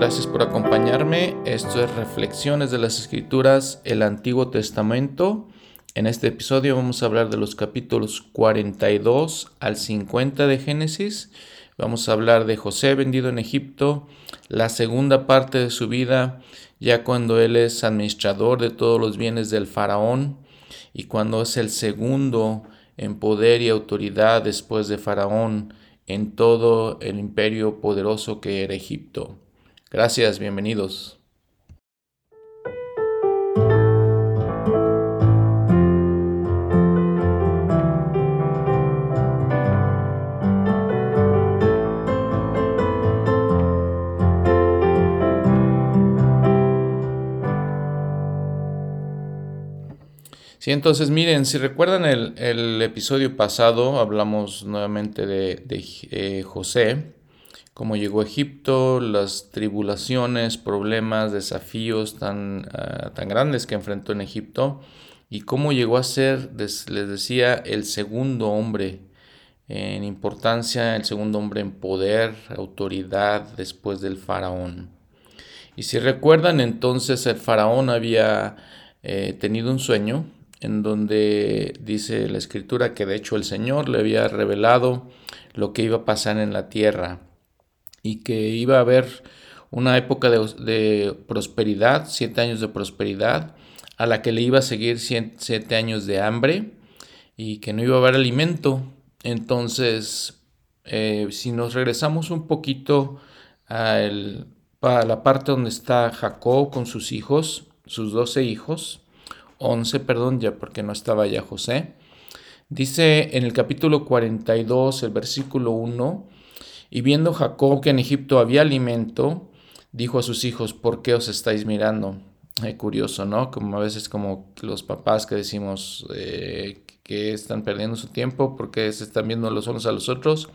gracias por acompañarme. Esto es Reflexiones de las Escrituras, el Antiguo Testamento. En este episodio vamos a hablar de los capítulos 42 al 50 de Génesis. Vamos a hablar de José vendido en Egipto, la segunda parte de su vida, ya cuando él es administrador de todos los bienes del faraón y cuando es el segundo en poder y autoridad después de faraón en todo el imperio poderoso que era Egipto. Gracias, bienvenidos. Sí, entonces miren, si recuerdan el, episodio pasado, hablamos nuevamente de, eh, José, cómo llegó a Egipto, las tribulaciones, problemas, desafíos tan, ah, tan grandes que enfrentó en Egipto y cómo llegó a ser, les decía, el segundo hombre en importancia, el segundo hombre en poder, autoridad después del faraón. Y si recuerdan, entonces el faraón había eh, tenido un sueño en donde dice la escritura que de hecho el Señor le había revelado lo que iba a pasar en la tierra y que iba a haber una época de, prosperidad, siete años de prosperidad, a la que le iba a seguir siete años de hambre y que no iba a haber alimento. Entonces, eh, si nos regresamos un poquito a, a la parte donde está Jacob con sus hijos, sus doce hijos, 11, perdón, ya porque no estaba ya José. Dice en el capítulo 42, el versículo 1, y viendo Jacob que en Egipto había alimento, dijo a sus hijos, ¿por qué os estáis mirando? Es curioso, ¿no? Como a veces como los papás que decimos eh, que están perdiendo su tiempo porque se están viendo los unos a los otros.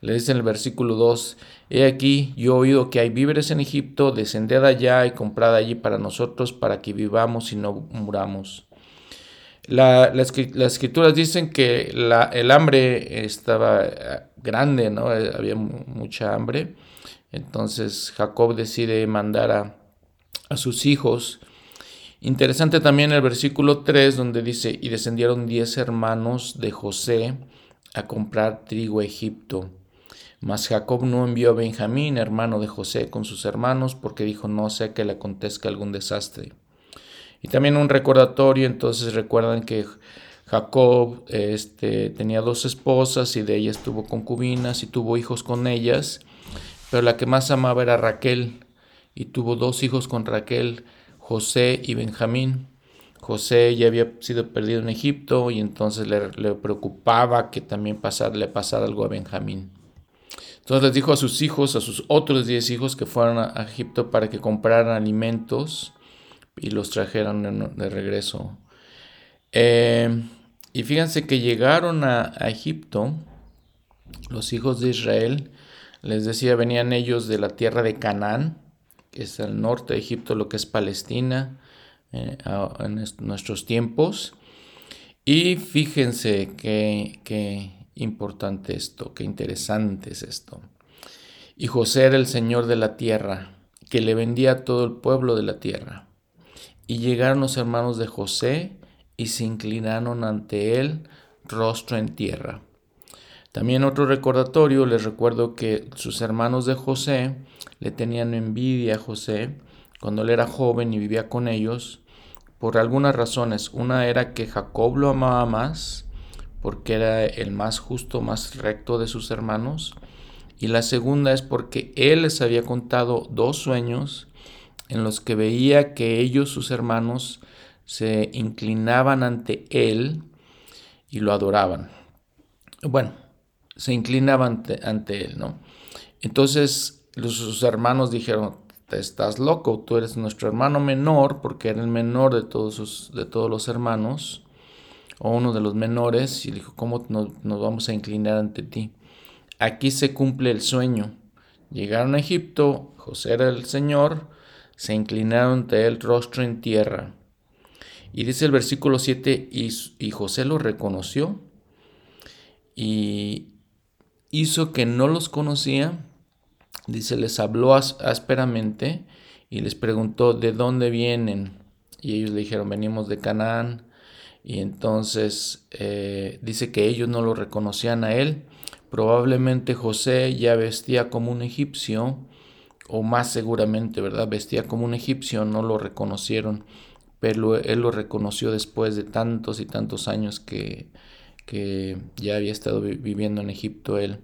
Le dice en el versículo 2, He aquí, yo he oído que hay víveres en Egipto, descended allá y comprad allí para nosotros, para que vivamos y no muramos. La, las, escrituras dicen que el hambre estaba eh, grande, ¿no? Eh, había mucha hambre. Entonces Jacob decide mandar a, a sus hijos. Interesante también el versículo 3 donde dice, y descendieron diez hermanos de José a comprar trigo a Egipto. Mas Jacob no envió a Benjamín, hermano de José, con sus hermanos, porque dijo, no sé que le acontezca algún desastre. Y también un recordatorio, entonces recuerdan que Jacob este, tenía dos esposas y de ellas tuvo concubinas y tuvo hijos con ellas, pero la que más amaba era Raquel y tuvo dos hijos con Raquel, José y Benjamín. José ya había sido perdido en Egipto y entonces le, preocupaba que también le pasara algo a Benjamín. Entonces les dijo a sus hijos, a sus otros diez hijos que fueran a Egipto para que compraran alimentos y los trajeran de regreso. Eh, y fíjense que llegaron a, Egipto, los hijos de Israel, les decía, venían ellos de la tierra de Canaán, que es el norte de Egipto, lo que es Palestina, eh, en nuestros tiempos. Y fíjense que, que importante esto, qué interesante es esto. Y José era el Señor de la tierra, que le vendía a todo el pueblo de la tierra. Y llegaron los hermanos de José y se inclinaron ante él, rostro en tierra. También otro recordatorio, les recuerdo que sus hermanos de José le tenían envidia a José cuando él era joven y vivía con ellos, por algunas razones. Una era que Jacob lo amaba más porque era el más justo, más recto de sus hermanos. Y la segunda es porque él les había contado dos sueños en los que veía que ellos, sus hermanos, se inclinaban ante él y lo adoraban. Bueno, se inclinaban ante, él, ¿no? Entonces sus hermanos dijeron, estás loco, tú eres nuestro hermano menor, porque era el menor de todos, de todos los hermanos o uno de los menores y dijo, ¿cómo nos, vamos a inclinar ante ti? Aquí se cumple el sueño. Llegaron a Egipto, José era el Señor, se inclinaron ante él rostro en tierra. Y dice el versículo 7, y, José lo reconoció y hizo que no los conocía dice, les habló ásperamente y les preguntó de dónde vienen. Y ellos le dijeron, venimos de Canaán. Y entonces eh, dice que ellos no lo reconocían a él. Probablemente José ya vestía como un egipcio, o más seguramente, ¿verdad? Vestía como un egipcio, no lo reconocieron, pero él lo reconoció después de tantos y tantos años que, que ya había estado viviendo en Egipto él.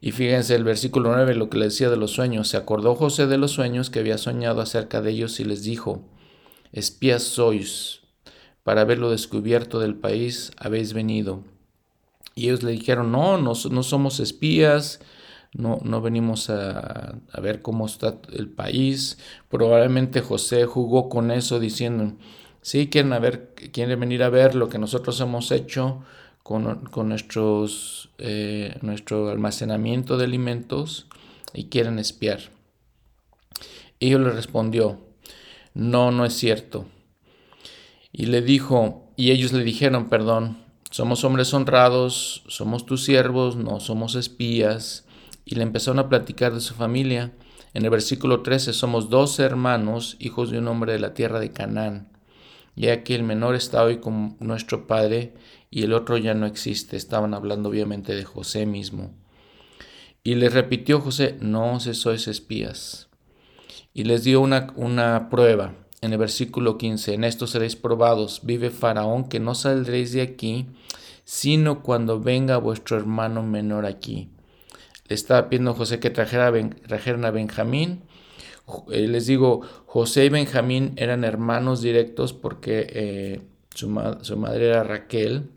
Y fíjense el versículo 9, lo que le decía de los sueños. Se acordó José de los sueños que había soñado acerca de ellos y les dijo, espías sois, para haberlo descubierto del país habéis venido. Y ellos le dijeron, no, no, no somos espías, no, no venimos a, a, ver cómo está el país. Probablemente José jugó con eso diciendo, sí, quieren, a ver, quieren venir a ver lo que nosotros hemos hecho, con, nuestros, eh, nuestro almacenamiento de alimentos y quieren espiar. Y yo le respondió, no, no es cierto. Y le dijo, y ellos le dijeron, perdón, somos hombres honrados, somos tus siervos, no somos espías. Y le empezaron a platicar de su familia. En el versículo 13, somos dos hermanos, hijos de un hombre de la tierra de Canaán. Y aquí el menor está hoy con nuestro padre y el otro ya no existe. Estaban hablando obviamente de José mismo. Y les repitió José, no se sois espías. Y les dio una, una prueba en el versículo 15, en esto seréis probados, vive Faraón, que no saldréis de aquí, sino cuando venga vuestro hermano menor aquí. Estaba pidiendo José que trajera, trajeran a Benjamín. Eh, les digo, José y Benjamín eran hermanos directos porque eh, su, su madre era Raquel,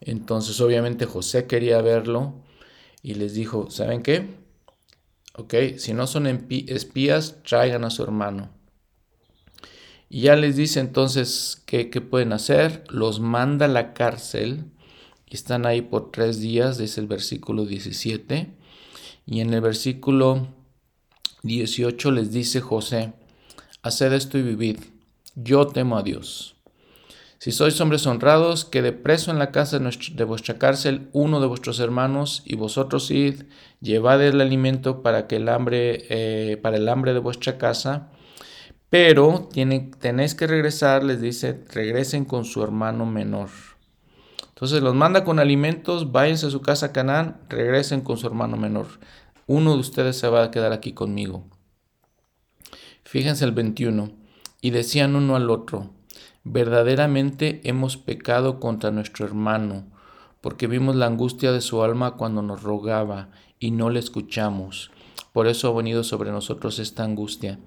entonces obviamente José quería verlo y les dijo, ¿saben qué? Ok, si no son espías, traigan a su hermano. Y ya les dice entonces qué, pueden hacer. Los manda a la cárcel están ahí por tres días, es el versículo 17. Y en el versículo 18 les dice José, haced esto y vivid. Yo temo a Dios. Si sois hombres honrados, quede preso en la casa de vuestra cárcel uno de vuestros hermanos, y vosotros id, llevad el alimento para, que el hambre, eh, para el hambre de vuestra casa. Pero tenéis que regresar, les dice, regresen con su hermano menor. Entonces los manda con alimentos, váyanse a su casa Canaán, regresen con su hermano menor. Uno de ustedes se va a quedar aquí conmigo. Fíjense el 21. Y decían uno al otro, Verdaderamente hemos pecado contra nuestro hermano, porque vimos la angustia de su alma cuando nos rogaba y no le escuchamos. Por eso ha venido sobre nosotros esta angustia.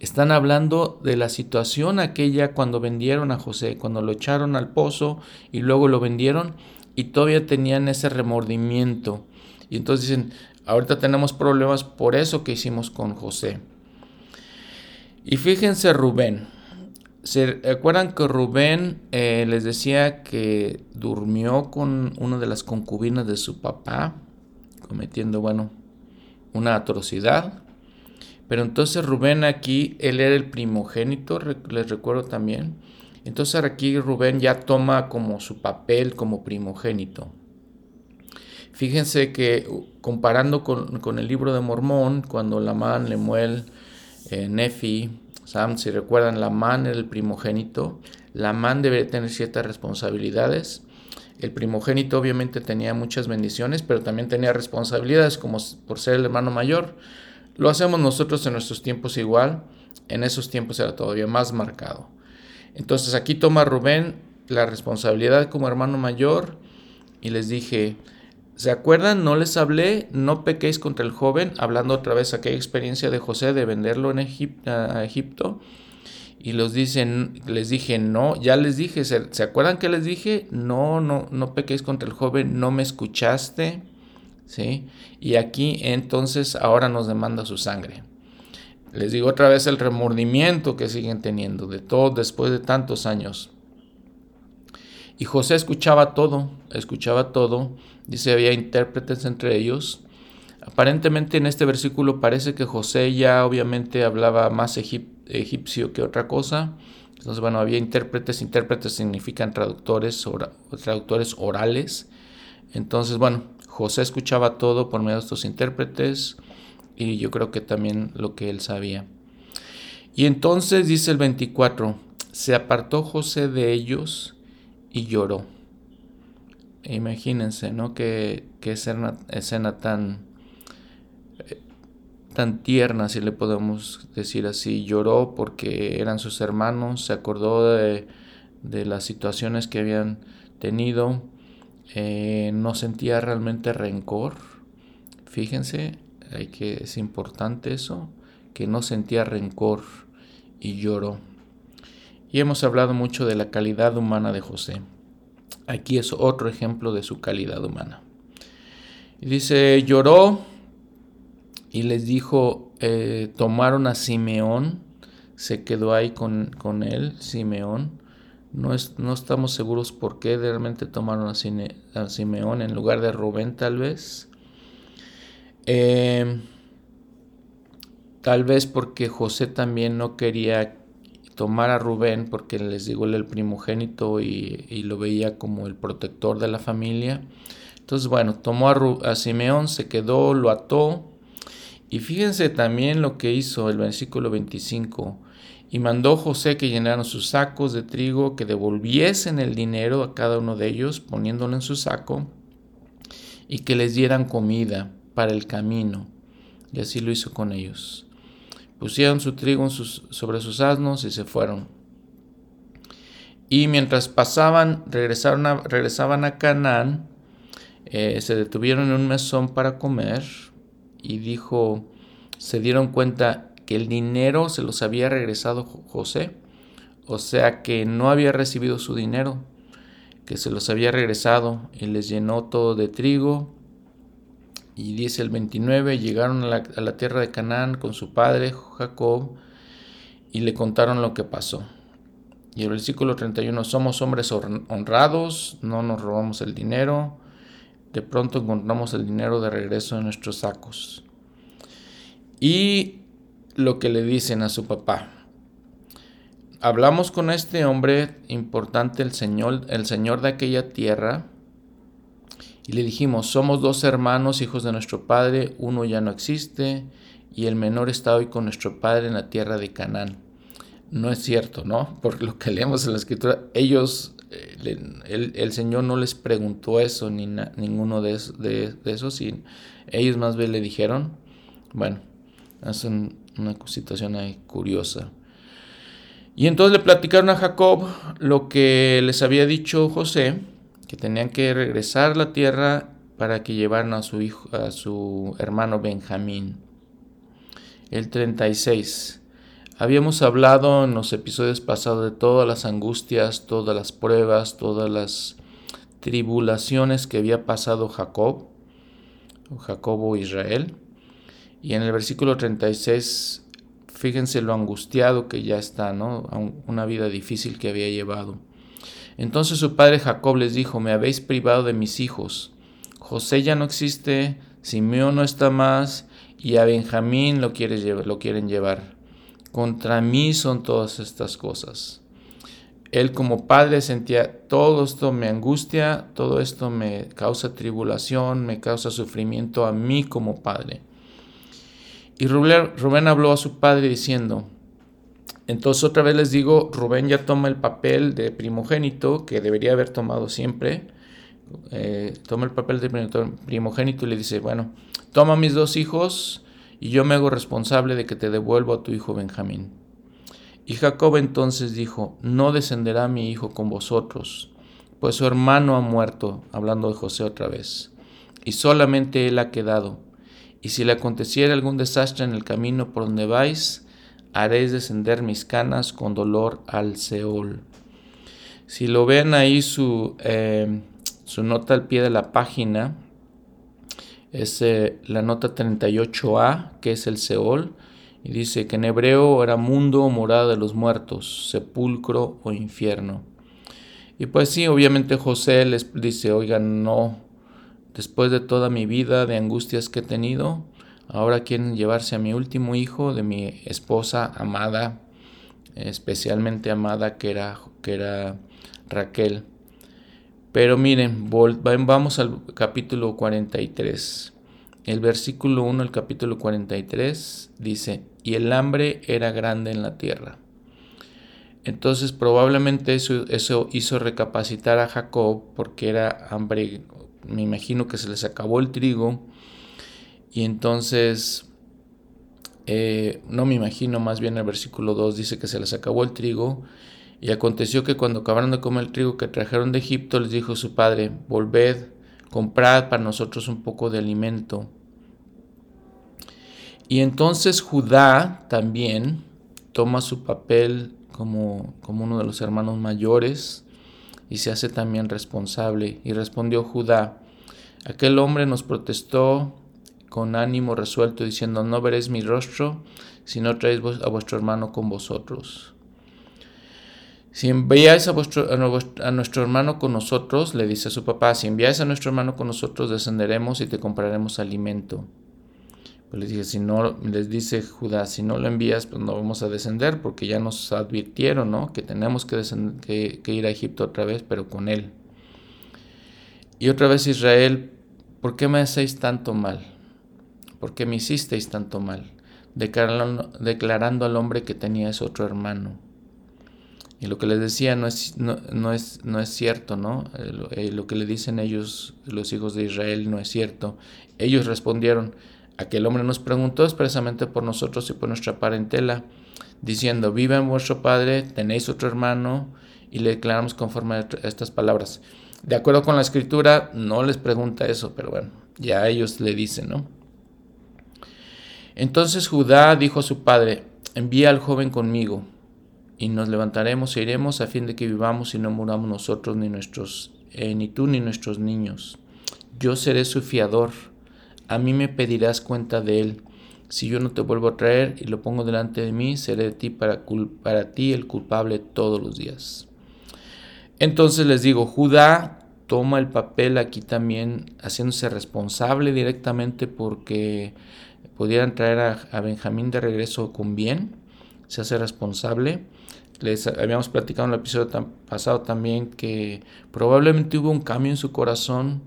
Están hablando de la situación aquella cuando vendieron a José, cuando lo echaron al pozo y luego lo vendieron y todavía tenían ese remordimiento. Y entonces dicen, ahorita tenemos problemas por eso que hicimos con José. Y fíjense Rubén, ¿Se acuerdan que Rubén eh, les decía que durmió con una de las concubinas de su papá, cometiendo, bueno, una atrocidad? Pero entonces Rubén aquí, él era el primogénito, les recuerdo también. Entonces aquí Rubén ya toma como su papel como primogénito. Fíjense que comparando con, el libro de Mormón, cuando Lamán, Lemuel, eh, Nefi, Sam, si recuerdan, la man era el primogénito. La man debe tener ciertas responsabilidades. El primogénito obviamente tenía muchas bendiciones, pero también tenía responsabilidades como por ser el hermano mayor. Lo hacemos nosotros en nuestros tiempos igual. En esos tiempos era todavía más marcado. Entonces aquí toma Rubén la responsabilidad como hermano mayor y les dije, ¿Se acuerdan? No les hablé, no pequéis contra el joven, hablando otra vez aquella experiencia de José de venderlo en a Egipto. Y los dicen, les dije, no, ya les dije, ¿se, acuerdan que les dije? No, no, no pequéis contra el joven, no me escuchaste. ¿Sí? Y aquí entonces ahora nos demanda su sangre. Les digo otra vez el remordimiento que siguen teniendo de todo después de tantos años. Y José escuchaba todo, escuchaba todo. Dice, había intérpretes entre ellos. Aparentemente en este versículo parece que José ya obviamente hablaba más egipcio que otra cosa. Entonces, bueno, había intérpretes. Intérpretes significan traductores, traductores orales. Entonces, bueno, José escuchaba todo por medio de estos intérpretes. y yo creo que también lo que él sabía. Y entonces dice el 24, se apartó José de ellos y lloró. Imagínense, ¿no? Qué, escena, escena tan, eh, tan tierna, si le podemos decir así. Lloró porque eran sus hermanos, se acordó de, las situaciones que habían tenido, eh, no sentía realmente rencor. Fíjense, hay que, es importante eso, que no sentía rencor y lloró. Y hemos hablado mucho de la calidad humana de José. Aquí es otro ejemplo de su calidad humana. Y dice, lloró y les dijo, eh, tomaron a Simeón, se quedó ahí con, él, Simeón. No, es, no, estamos seguros por qué realmente tomaron a, Simeón en lugar de Rubén tal vez. Eh, tal vez porque José también no quería tomar a Rubén porque les digo el primogénito y, lo veía como el protector de la familia. Entonces, bueno, tomó a, a, Simeón, se quedó, lo ató. Y fíjense también lo que hizo el versículo 25. Y mandó José que llenaran sus sacos de trigo, que devolviesen el dinero a cada uno de ellos, poniéndolo en su saco, y que les dieran comida para el camino. Y así lo hizo con ellos pusieron su trigo sobre sus asnos y se fueron. Y mientras pasaban, regresaron regresaban a Canaán, eh, se detuvieron en un mesón para comer y dijo, se dieron cuenta que el dinero se los había regresado José, o sea que no había recibido su dinero, que se los había regresado y les llenó todo de trigo y dice el 29, llegaron a la, tierra de Canaán con su padre Jacob y le contaron lo que pasó. Y el versículo 31, somos hombres honrados, no nos robamos el dinero, de pronto encontramos el dinero de regreso en nuestros sacos. Y lo que le dicen a su papá. Hablamos con este hombre importante, el Señor, el Señor de aquella tierra, y le dijimos, somos dos hermanos, hijos de nuestro padre, uno ya no existe y el menor está hoy con nuestro padre en la tierra de Canaán. No es cierto, ¿no? Porque lo que leemos en la escritura, ellos, eh, el, Señor no les preguntó eso, ni ninguno de, esos, y ellos más bien le dijeron, bueno, es una situación ahí curiosa. Y entonces le platicaron a Jacob lo que les había dicho José, que tenían que regresar a la tierra para que llevaran a su hijo, a su hermano Benjamín. El 36. Habíamos hablado en los episodios pasados de todas las angustias, todas las pruebas, todas las tribulaciones que había pasado Jacob, o Jacobo Israel. Y en el versículo 36, fíjense lo angustiado que ya está, ¿no? Una vida difícil que había llevado. Entonces su padre Jacob les dijo, me habéis privado de mis hijos. José ya no existe, Simeón no está más, y a Benjamín lo, lo quieren llevar. Contra mí son todas estas cosas. Él como padre sentía, todo esto me angustia, todo esto me causa tribulación, me causa sufrimiento a mí como padre. Y Rubén habló a su padre diciendo, entonces otra vez les digo, Rubén ya toma el papel de primogénito que debería haber tomado siempre. Eh, toma el papel de primogénito y le dice, bueno, toma mis dos hijos y yo me hago responsable de que te devuelvo a tu hijo Benjamín. Y Jacob entonces dijo, no descenderá mi hijo con vosotros, pues su hermano ha muerto, hablando de José otra vez, y solamente él ha quedado. Y si le aconteciera algún desastre en el camino por donde vais, haréis descender mis canas con dolor al Seol. Si lo ven ahí su, eh, su nota al pie de la página, es eh, la nota 38a, que es el Seol, y dice que en hebreo era mundo o morada de los muertos, sepulcro o infierno. Y pues sí, obviamente José les dice, oigan, no, después de toda mi vida de angustias que he tenido, Ahora quieren llevarse a mi último hijo de mi esposa amada, especialmente amada que era, que era Raquel. Pero miren, vamos al capítulo 43. el versículo 1 el capítulo 43 dice, y el hambre era grande en la tierra. Entonces probablemente eso, eso hizo recapacitar a Jacob porque era hambre, me imagino que se les acabó el trigo. Y entonces, eh, no me imagino, más bien el versículo 2 dice que se les acabó el trigo. Y aconteció que cuando acabaron de comer el trigo que trajeron de Egipto les dijo su padre, volved, comprad para nosotros un poco de alimento y entonces Judá también toma su papel como, como uno de los hermanos mayores y se hace también responsable. Y respondió Judá, aquel hombre nos protestó con ánimo resuelto, diciendo, no veréis mi rostro si no traéis a vuestro hermano con vosotros. Si enviáis a, vuestro, a, nuestro hermano con nosotros, le dice a su papá, si enviáis a nuestro hermano con nosotros, descenderemos y te compraremos alimento. Pues les dije, si no, les dice Judá, si no lo envías, pues no vamos a descender, porque ya nos advirtieron, ¿no? Que tenemos que, que, ir a Egipto otra vez, pero con él. Y otra vez Israel, ¿por qué me hacéis tanto mal? ¿Por qué me hicisteis tanto mal? Declarando, declarando al hombre que tenía ese otro hermano. Y lo que les decía no es, no, es, no es cierto, ¿no? Eh, lo que le dicen ellos, los hijos de Israel, no es cierto. Ellos respondieron, Aquel hombre nos preguntó expresamente por nosotros y por nuestra parentela, diciendo, viva en vuestro Padre, tenéis otro hermano, y le declaramos conforme a estas palabras. De acuerdo con la escritura, no les pregunta eso, pero bueno, ya ellos le dicen, ¿no? Entonces Judá dijo a su padre, envía al joven conmigo, y nos levantaremos e iremos a fin de que vivamos y no muramos nosotros, ni, nuestros, eh, ni tú, ni nuestros niños. Yo seré su fiador a mí me pedirás cuenta de él. Si yo no te vuelvo a traer y lo pongo delante de mí, seré de ti para, para ti el culpable todos los días. Entonces les digo, Judá toma el papel aquí también, haciéndose responsable directamente porque pudieran traer a, Benjamín de regreso con bien, se hace responsable. Les habíamos platicado en el episodio pasado también que probablemente hubo un cambio en su corazón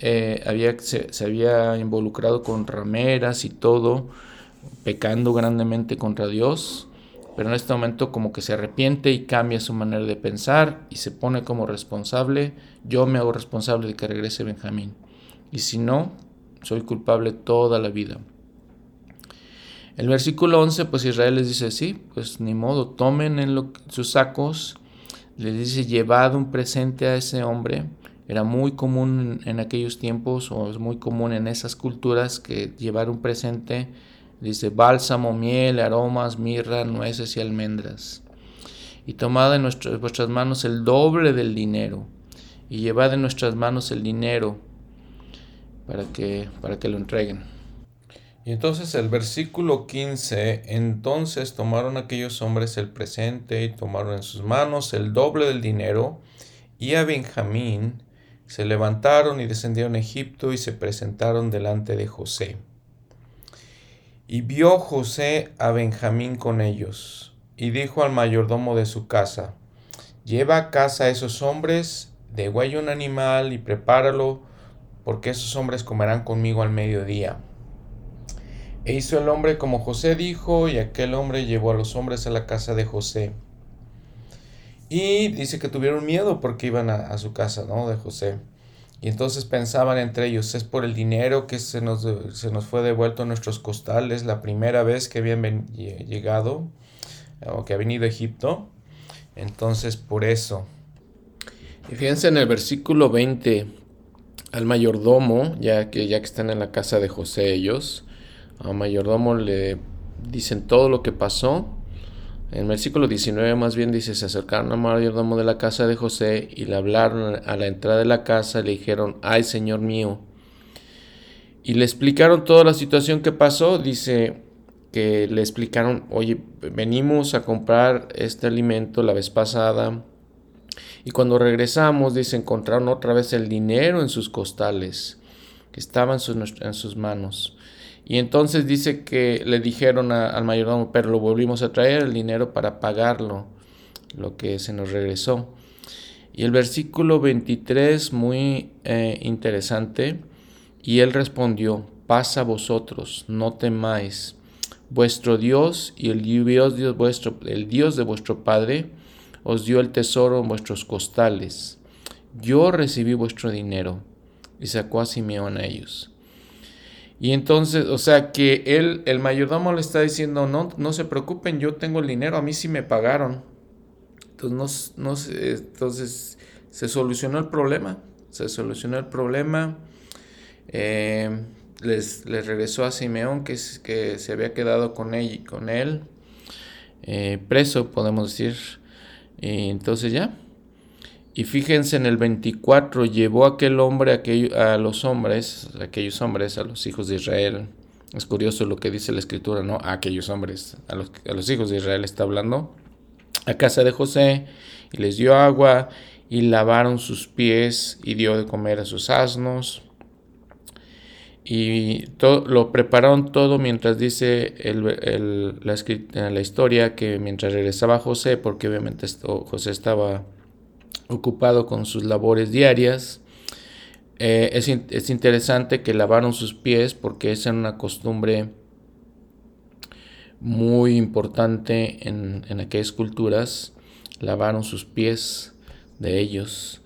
eh, había, se, había involucrado con rameras y todo, pecando grandemente contra Dios, pero en este momento como que se arrepiente y cambia su manera de pensar y se pone como responsable, yo me hago responsable de que regrese Benjamín, y si no, soy culpable toda la vida. El versículo 11, pues Israel les dice, sí, pues ni modo, tomen en sus sacos, les dice, llevad un presente a ese hombre, era muy común en aquellos tiempos o es muy común en esas culturas que llevar un presente, dice bálsamo, miel, aromas, mirra, nueces y almendras. Y tomad en vuestras manos el doble del dinero y llevad en nuestras manos el dinero para que, para que lo entreguen. Y entonces el versículo 15, entonces tomaron aquellos hombres el presente y tomaron en sus manos el doble del dinero y a Benjamín se levantaron y descendieron a Egipto y se presentaron delante de José. Y vio José a Benjamín con ellos, y dijo al mayordomo de su casa, Lleva a casa a esos hombres, degüella un animal y prepáralo, porque esos hombres comerán conmigo al mediodía. E hizo el hombre como José dijo, y aquel hombre llevó a los hombres a la casa de José. Y dice que tuvieron miedo porque iban a, su casa, ¿no? De José. Y entonces pensaban entre ellos, es por el dinero que se nos, se nos fue devuelto a nuestros costales la primera vez que habían llegado o que ha venido a Egipto. Entonces por eso. Y fíjense en el versículo 20, al mayordomo, ya que, ya que están en la casa de José ellos, al mayordomo le dicen todo lo que pasó en el versículo 19 más bien dice, se acercaron al mayordomo de la casa de José y le hablaron a la entrada de la casa y le dijeron, ay Señor mío. Y le explicaron toda la situación que pasó. Dice que le explicaron, oye, venimos a comprar este alimento la vez pasada. Y cuando regresamos, dice, encontraron otra vez el dinero en sus costales, que estaba en sus manos. Y entonces dice que le dijeron al mayordomo, pero lo volvimos a traer el dinero para pagarlo, lo que se nos regresó. Y el versículo 23, muy eh, interesante, y él respondió, paz a vosotros, no temáis. Vuestro Dios y el Dios, el Dios de vuestro Padre os dio el tesoro en vuestros costales. Yo recibí vuestro dinero. Y sacó a Simeón a ellos. Y entonces, o sea, que él, el mayordomo le está diciendo, no, no se preocupen, yo tengo el dinero, a mí sí me pagaron. Entonces, no, entonces se solucionó el problema, se solucionó el problema. Eh, les, regresó a Simeón, que, que se había quedado con él, con él eh, preso, podemos decir. Y entonces ya. Y fíjense en el 24, llevó aquel hombre a los hombres, a aquellos hombres, a los hijos de Israel. Es curioso lo que dice la escritura, ¿no? A aquellos hombres, a los, a los hijos de Israel está hablando. A casa de José, y les dio agua, y lavaron sus pies, y dio de comer a sus asnos y todo, lo prepararon todo mientras dice el, la, la, historia que mientras regresaba José, porque obviamente José estaba ocupado con sus labores diarias, eh, es, es, interesante que lavaron sus pies porque era una costumbre muy importante en, en aquellas culturas, lavaron sus pies de ellos.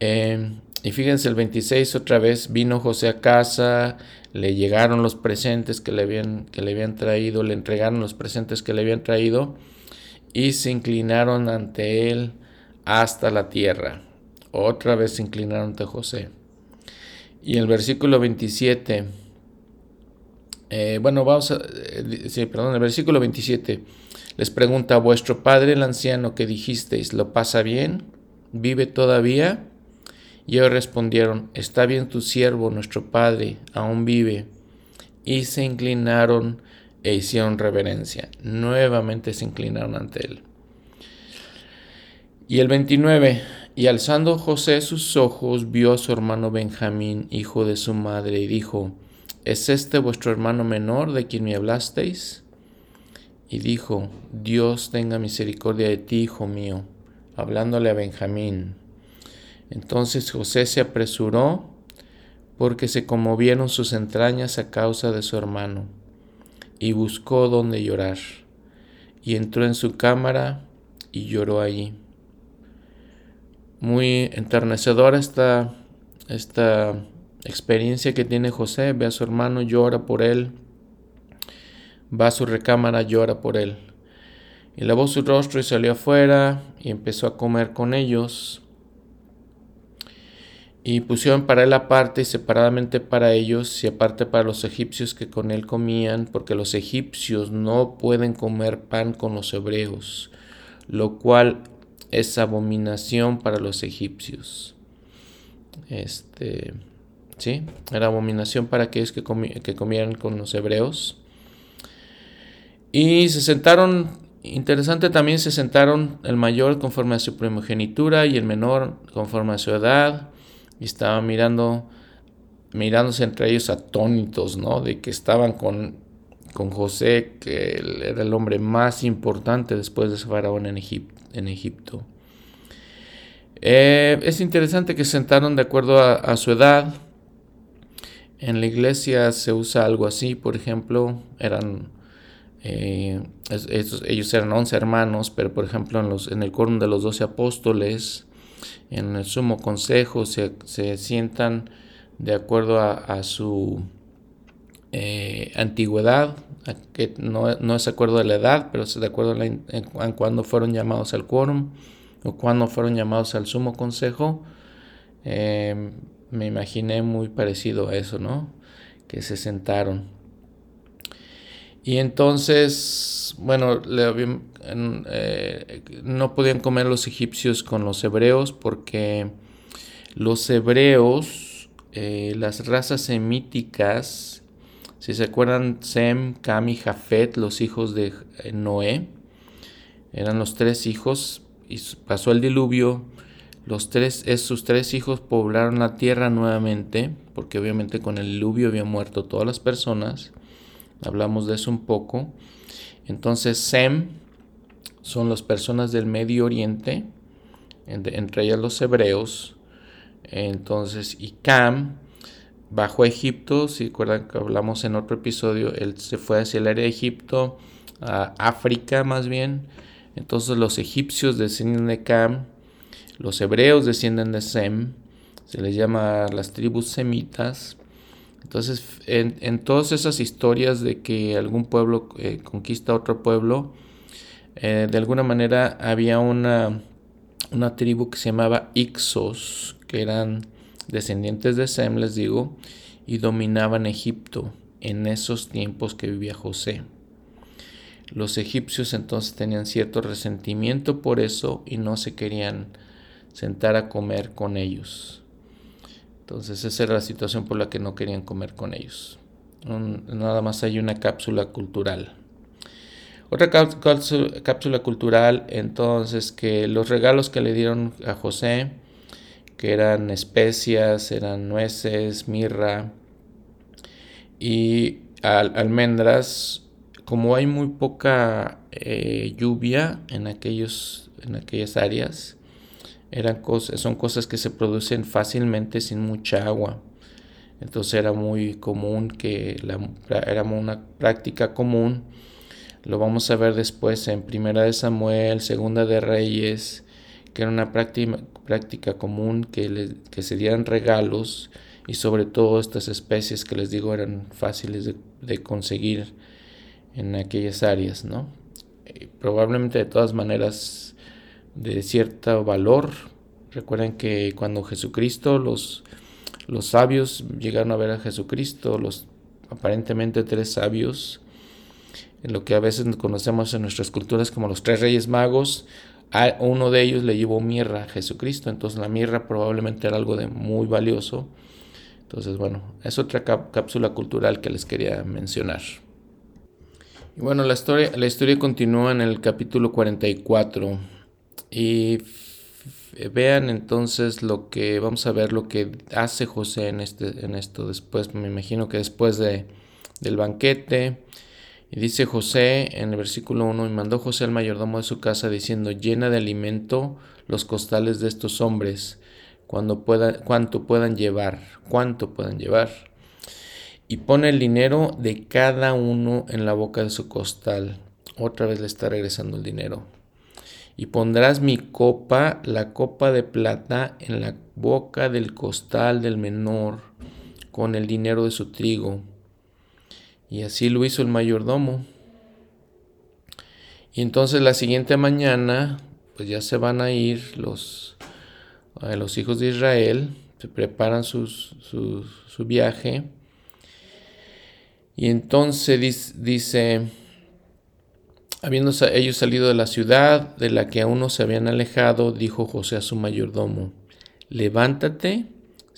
Eh, y fíjense, el 26 otra vez vino José a casa, le llegaron los presentes que le habían, que le habían traído, le entregaron los presentes que le habían traído y se inclinaron ante él hasta la tierra. Otra vez se inclinaron ante José. Y el versículo 27, eh, bueno, vamos a, eh, sí, perdón, el versículo 27 les pregunta, vuestro padre el anciano que dijisteis, ¿lo pasa bien? ¿Vive todavía? Y ellos respondieron, Está bien tu siervo, nuestro padre, aún vive. Y se inclinaron e hicieron reverencia. Nuevamente se inclinaron ante él. Y el 29, y alzando José sus ojos, vio a su hermano Benjamín, hijo de su madre, y dijo, ¿Es este vuestro hermano menor de quien me hablasteis? Y dijo, Dios tenga misericordia de ti, hijo mío, hablándole a Benjamín. Entonces José se apresuró porque se conmovieron sus entrañas a causa de su hermano, y buscó donde llorar, y entró en su cámara y lloró allí. Muy enternecedora esta, esta experiencia que tiene José, ve a su hermano, llora por él, va a su recámara, llora por él. Y lavó su rostro y salió afuera y empezó a comer con ellos. Y pusieron para él aparte y separadamente para ellos y aparte para los egipcios que con él comían, porque los egipcios no pueden comer pan con los hebreos, lo cual es abominación para los egipcios. Este, sí, era abominación para aquellos que, que comieran con los hebreos. Y se sentaron, interesante también, se sentaron el mayor conforme a su primogenitura y el menor conforme a su edad y estaban mirando, mirándose entre ellos atónitos, ¿no? De que estaban con, con José, que era el hombre más importante después de faraón en, en Egipto. Eh, es interesante que se sentaron de acuerdo a, su edad. En la iglesia se usa algo así, por ejemplo, eran eh, ellos, eran 11 hermanos, pero por ejemplo en, el coro de los 12 apóstoles en el sumo consejo se, sientan de acuerdo a, su eh, antigüedad, que no, es de acuerdo a la edad, pero es de acuerdo en, cuando fueron llamados al quórum o cuando fueron llamados al sumo consejo. Eh, me imaginé muy parecido a eso, ¿no? Que se sentaron. Y entonces, bueno, eh, no podían comer los egipcios con los hebreos porque los hebreos, las razas semíticas, si se acuerdan, Sem, Cam y Jafet, los hijos de eh, Noé, eran los tres hijos, y pasó el diluvio, los tres, esos tres hijos poblaron la tierra nuevamente, porque obviamente con el diluvio habían muerto todas las personas, hablamos de eso un poco. Entonces, Sem son las personas del Medio Oriente, entre ellas los hebreos. Entonces, y Cam bajó a Egipto, si recuerdan que hablamos en otro episodio, él se fue hacia el área de Egipto, a África más bien. Entonces los egipcios descienden de Cam, los hebreos descienden de Sem, se les llama las tribus semitas. Entonces, en, todas esas historias de que algún pueblo eh, conquista otro pueblo, eh, de alguna manera había una, una tribu que se llamaba Ixos, que eran descendientes de Sem, les digo, y dominaban Egipto en esos tiempos que vivía José. Los egipcios entonces tenían cierto resentimiento por eso y no se querían sentar a comer con ellos. Entonces esa era la situación por la que no querían comer con ellos. nada más hay una cápsula cultural. Otra cápsula cultural, entonces, que los regalos que le dieron a José, que eran especias, eran nueces, mirra y almendras, como hay muy poca eh, lluvia en, aquellos, en aquellas áreas, eran son cosas que se producen fácilmente sin mucha agua. Entonces era muy común que era una práctica común. Lo vamos a ver después en Primera de Samuel, Segunda de Reyes, que era una práctica, práctica común que, que se dieran regalos y sobre todo estas especies que les digo eran fáciles de, de conseguir en aquellas áreas, ¿no? Eh, probablemente de todas maneras de cierto valor. Recuerden que cuando Jesucristo, los, los sabios llegaron a ver a Jesucristo, los aparentemente tres sabios, en lo que a veces conocemos en nuestras culturas como los tres reyes magos, a uno de ellos le llevó mirra a Jesucristo, entonces la mirra probablemente era algo de muy valioso. Entonces, bueno, es otra cápsula cultural que les quería mencionar. Y bueno, la historia, la historia continúa en el capítulo 44 y vean entonces lo que, vamos a ver lo que hace José en, este, en esto después, me imagino que después de, del banquete. Y dice José en el versículo 1, y mandó José al mayordomo de su casa diciendo, llena de alimento los costales de estos hombres, cuando cuanto puedan llevar, cuánto puedan llevar y pone el dinero de cada uno en la boca de su costal. Otra vez le está regresando el dinero. Y pondrás mi copa, la copa de plata, en la boca del costal del menor, con el dinero de su trigo. Y así lo hizo el mayordomo. Y entonces la siguiente mañana, pues ya se van a ir los, eh, los hijos de Israel, se preparan su viaje y entonces dice, habiendo ellos salido de la ciudad de la que aún no se habían alejado, dijo José a su mayordomo, levántate,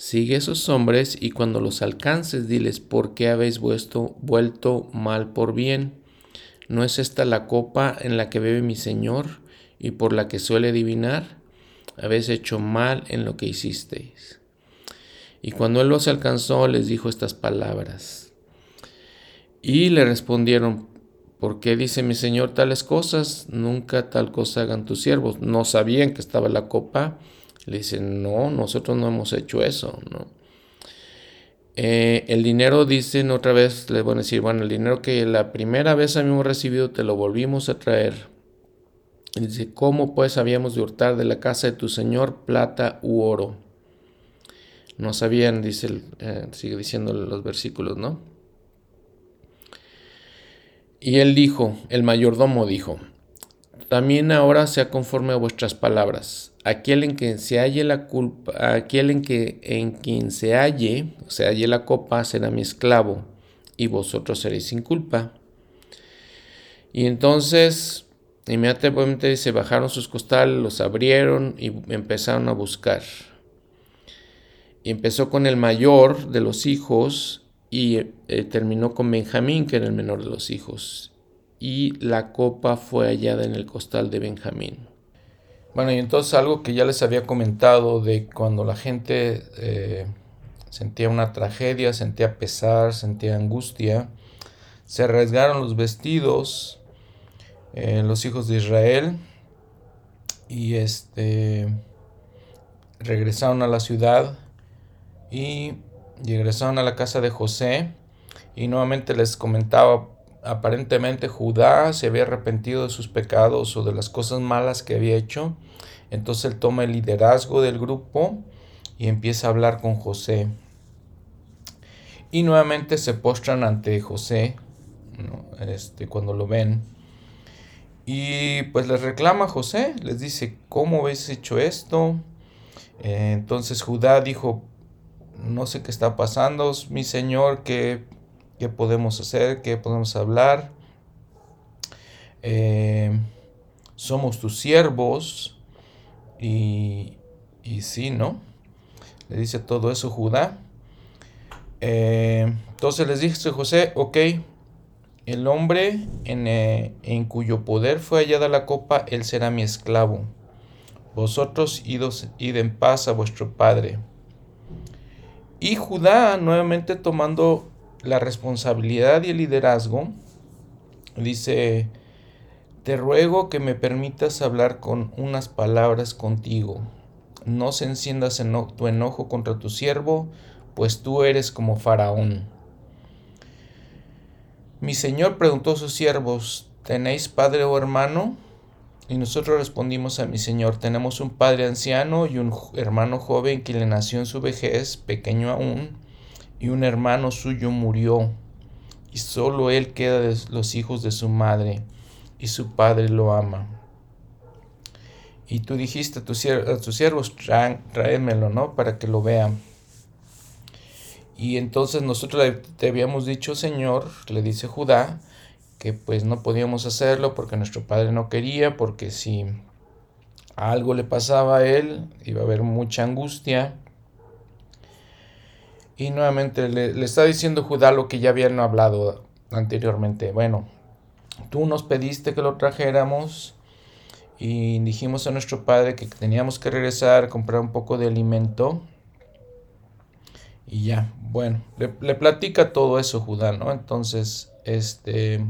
sigue esos hombres y cuando los alcances diles, ¿por qué habéis vuelto, vuelto mal por bien? ¿No es esta la copa en la que bebe mi Señor y por la que suele adivinar? Habéis hecho mal en lo que hicisteis. Y cuando él los alcanzó, les dijo estas palabras. Y le respondieron, ¿por qué dice mi señor tales cosas? Nunca tal cosa hagan tus siervos. No sabían que estaba la copa. Le dicen, no, nosotros no hemos hecho eso, ¿no? Eh, el dinero, dicen otra vez, les van a decir, bueno, el dinero que la primera vez habíamos recibido te lo volvimos a traer. dice, ¿cómo pues habíamos de hurtar de la casa de tu señor plata u oro? No sabían, dice, eh, sigue diciendo los versículos, ¿no? Y él dijo, el mayordomo dijo, también ahora sea conforme a vuestras palabras. Aquel en quien se halle la culpa, aquel en que en quien se halle, se halle la copa, será mi esclavo, y vosotros seréis sin culpa. Y entonces, inmediatamente se bajaron sus costales, los abrieron y empezaron a buscar. Y empezó con el mayor de los hijos, y eh, terminó con Benjamín, que era el menor de los hijos, y la copa fue hallada en el costal de Benjamín. Bueno, y entonces algo que ya les había comentado de cuando la gente eh, sentía una tragedia, sentía pesar, sentía angustia, se arriesgaron los vestidos eh, los hijos de Israel y este regresaron a la ciudad y y regresaron a la casa de José y nuevamente les comentaba, aparentemente Judá se había arrepentido de sus pecados o de las cosas malas que había hecho. Entonces él toma el liderazgo del grupo y empieza a hablar con José. Y nuevamente se postran ante José este, cuando lo ven. Y pues les reclama José, les dice, ¿cómo habéis hecho esto? Eh, entonces Judá dijo, no sé qué está pasando, mi señor, qué, qué podemos hacer, qué podemos hablar. Eh, somos tus siervos. Y, y sí, ¿no? Le dice todo eso Judá. Eh, entonces les dice José, ok, el hombre en, eh, en, cuyo poder fue hallada la copa, él será mi esclavo. Vosotros idos, id en paz a vuestro padre. Y Judá, nuevamente tomando la responsabilidad y el liderazgo, dice, te ruego que me permitas hablar con unas palabras contigo. No se enciendas tu enojo contra tu siervo, pues tú eres como Faraón. Mi señor preguntó a sus siervos, ¿tenéis padre o hermano? Y nosotros respondimos a mi señor, tenemos un padre anciano y un hermano joven que le nació en su vejez, pequeño aún, y un hermano suyo murió, y solo él queda de los hijos de su madre, y su padre lo ama. Y tú dijiste a, tus siervos, tráemelo, ¿no? Para que lo vean. Y entonces nosotros te habíamos dicho, Señor, le dice Judá, que pues no podíamos hacerlo porque nuestro padre no quería, porque si algo le pasaba a él, iba a haber mucha angustia. Y nuevamente le, está diciendo Judá lo que ya habían hablado anteriormente. Bueno, tú nos pediste que lo trajéramos y dijimos a nuestro padre que teníamos que regresar, comprar un poco de alimento. Y ya, bueno, le, le platica todo eso Judá, ¿no? Entonces, este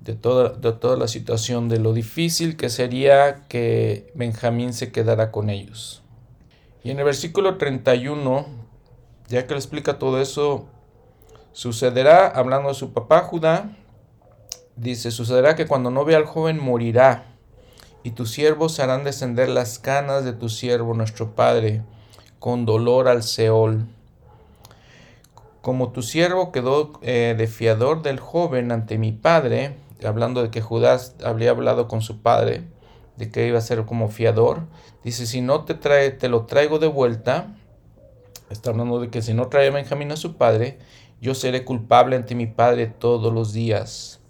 de toda, de toda la situación, de lo difícil que sería que Benjamín se quedara con ellos. Y en el versículo 31, ya que le explica todo eso, sucederá, hablando de su papá Judá, dice, sucederá que cuando no vea al joven morirá, y tus siervos harán descender las canas de tu siervo, nuestro padre, con dolor al Seol. Como tu siervo quedó eh, de fiador del joven ante mi padre, hablando de que Judas habría hablado con su padre, de que iba a ser como fiador, dice, si no te trae, te lo traigo de vuelta, está hablando de que si no trae Benjamín a su padre, yo seré culpable ante mi padre todos los días.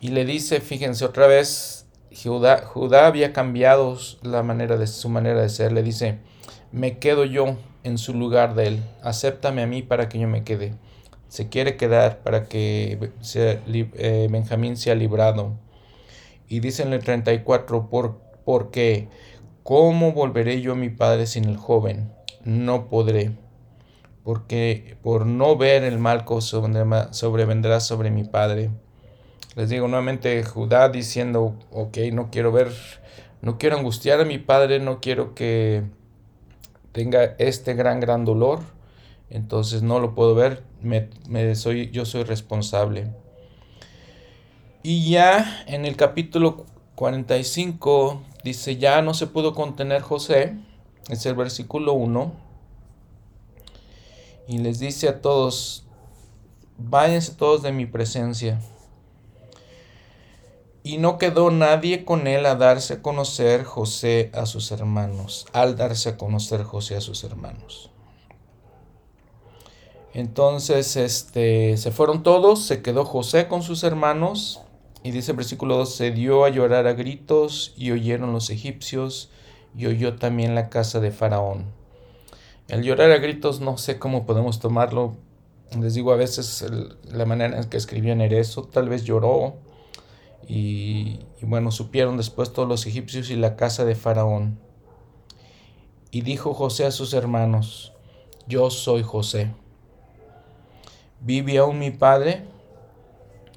Y le dice, fíjense otra vez, Judá, Judá había cambiado la manera de su manera de ser, le dice, me quedo yo en su lugar de él, acéptame a mí para que yo me quede se quiere quedar para que eh, Benjamín sea librado. Y dice en el 34, ¿por, porque ¿cómo volveré yo a mi padre sin el joven? No podré, porque por no ver el mal sobrevendrá sobre mi padre. Les digo nuevamente Judá diciendo, ok, no quiero ver, no quiero angustiar a mi padre, no quiero que tenga este gran, gran dolor entonces no lo puedo ver, me, soy, yo soy responsable. Y ya en el capítulo 45 dice, ya no se pudo contener José, es el versículo 1, y les dice a todos, váyanse todos de mi presencia. Y no quedó nadie con él a darse a conocer José a sus hermanos, al darse a conocer José a sus hermanos. Entonces, este, se fueron todos, se quedó José con sus hermanos, y dice el versículo 2, se dio a llorar a gritos, y oyeron los egipcios, y oyó también la casa de Faraón. El llorar a gritos no sé cómo podemos tomarlo, les digo a veces la manera en que escribió Nerezo, tal vez lloró, y, y bueno, supieron después todos los egipcios y la casa de Faraón. Y dijo José a sus hermanos, yo soy José ¿Vive aún mi padre?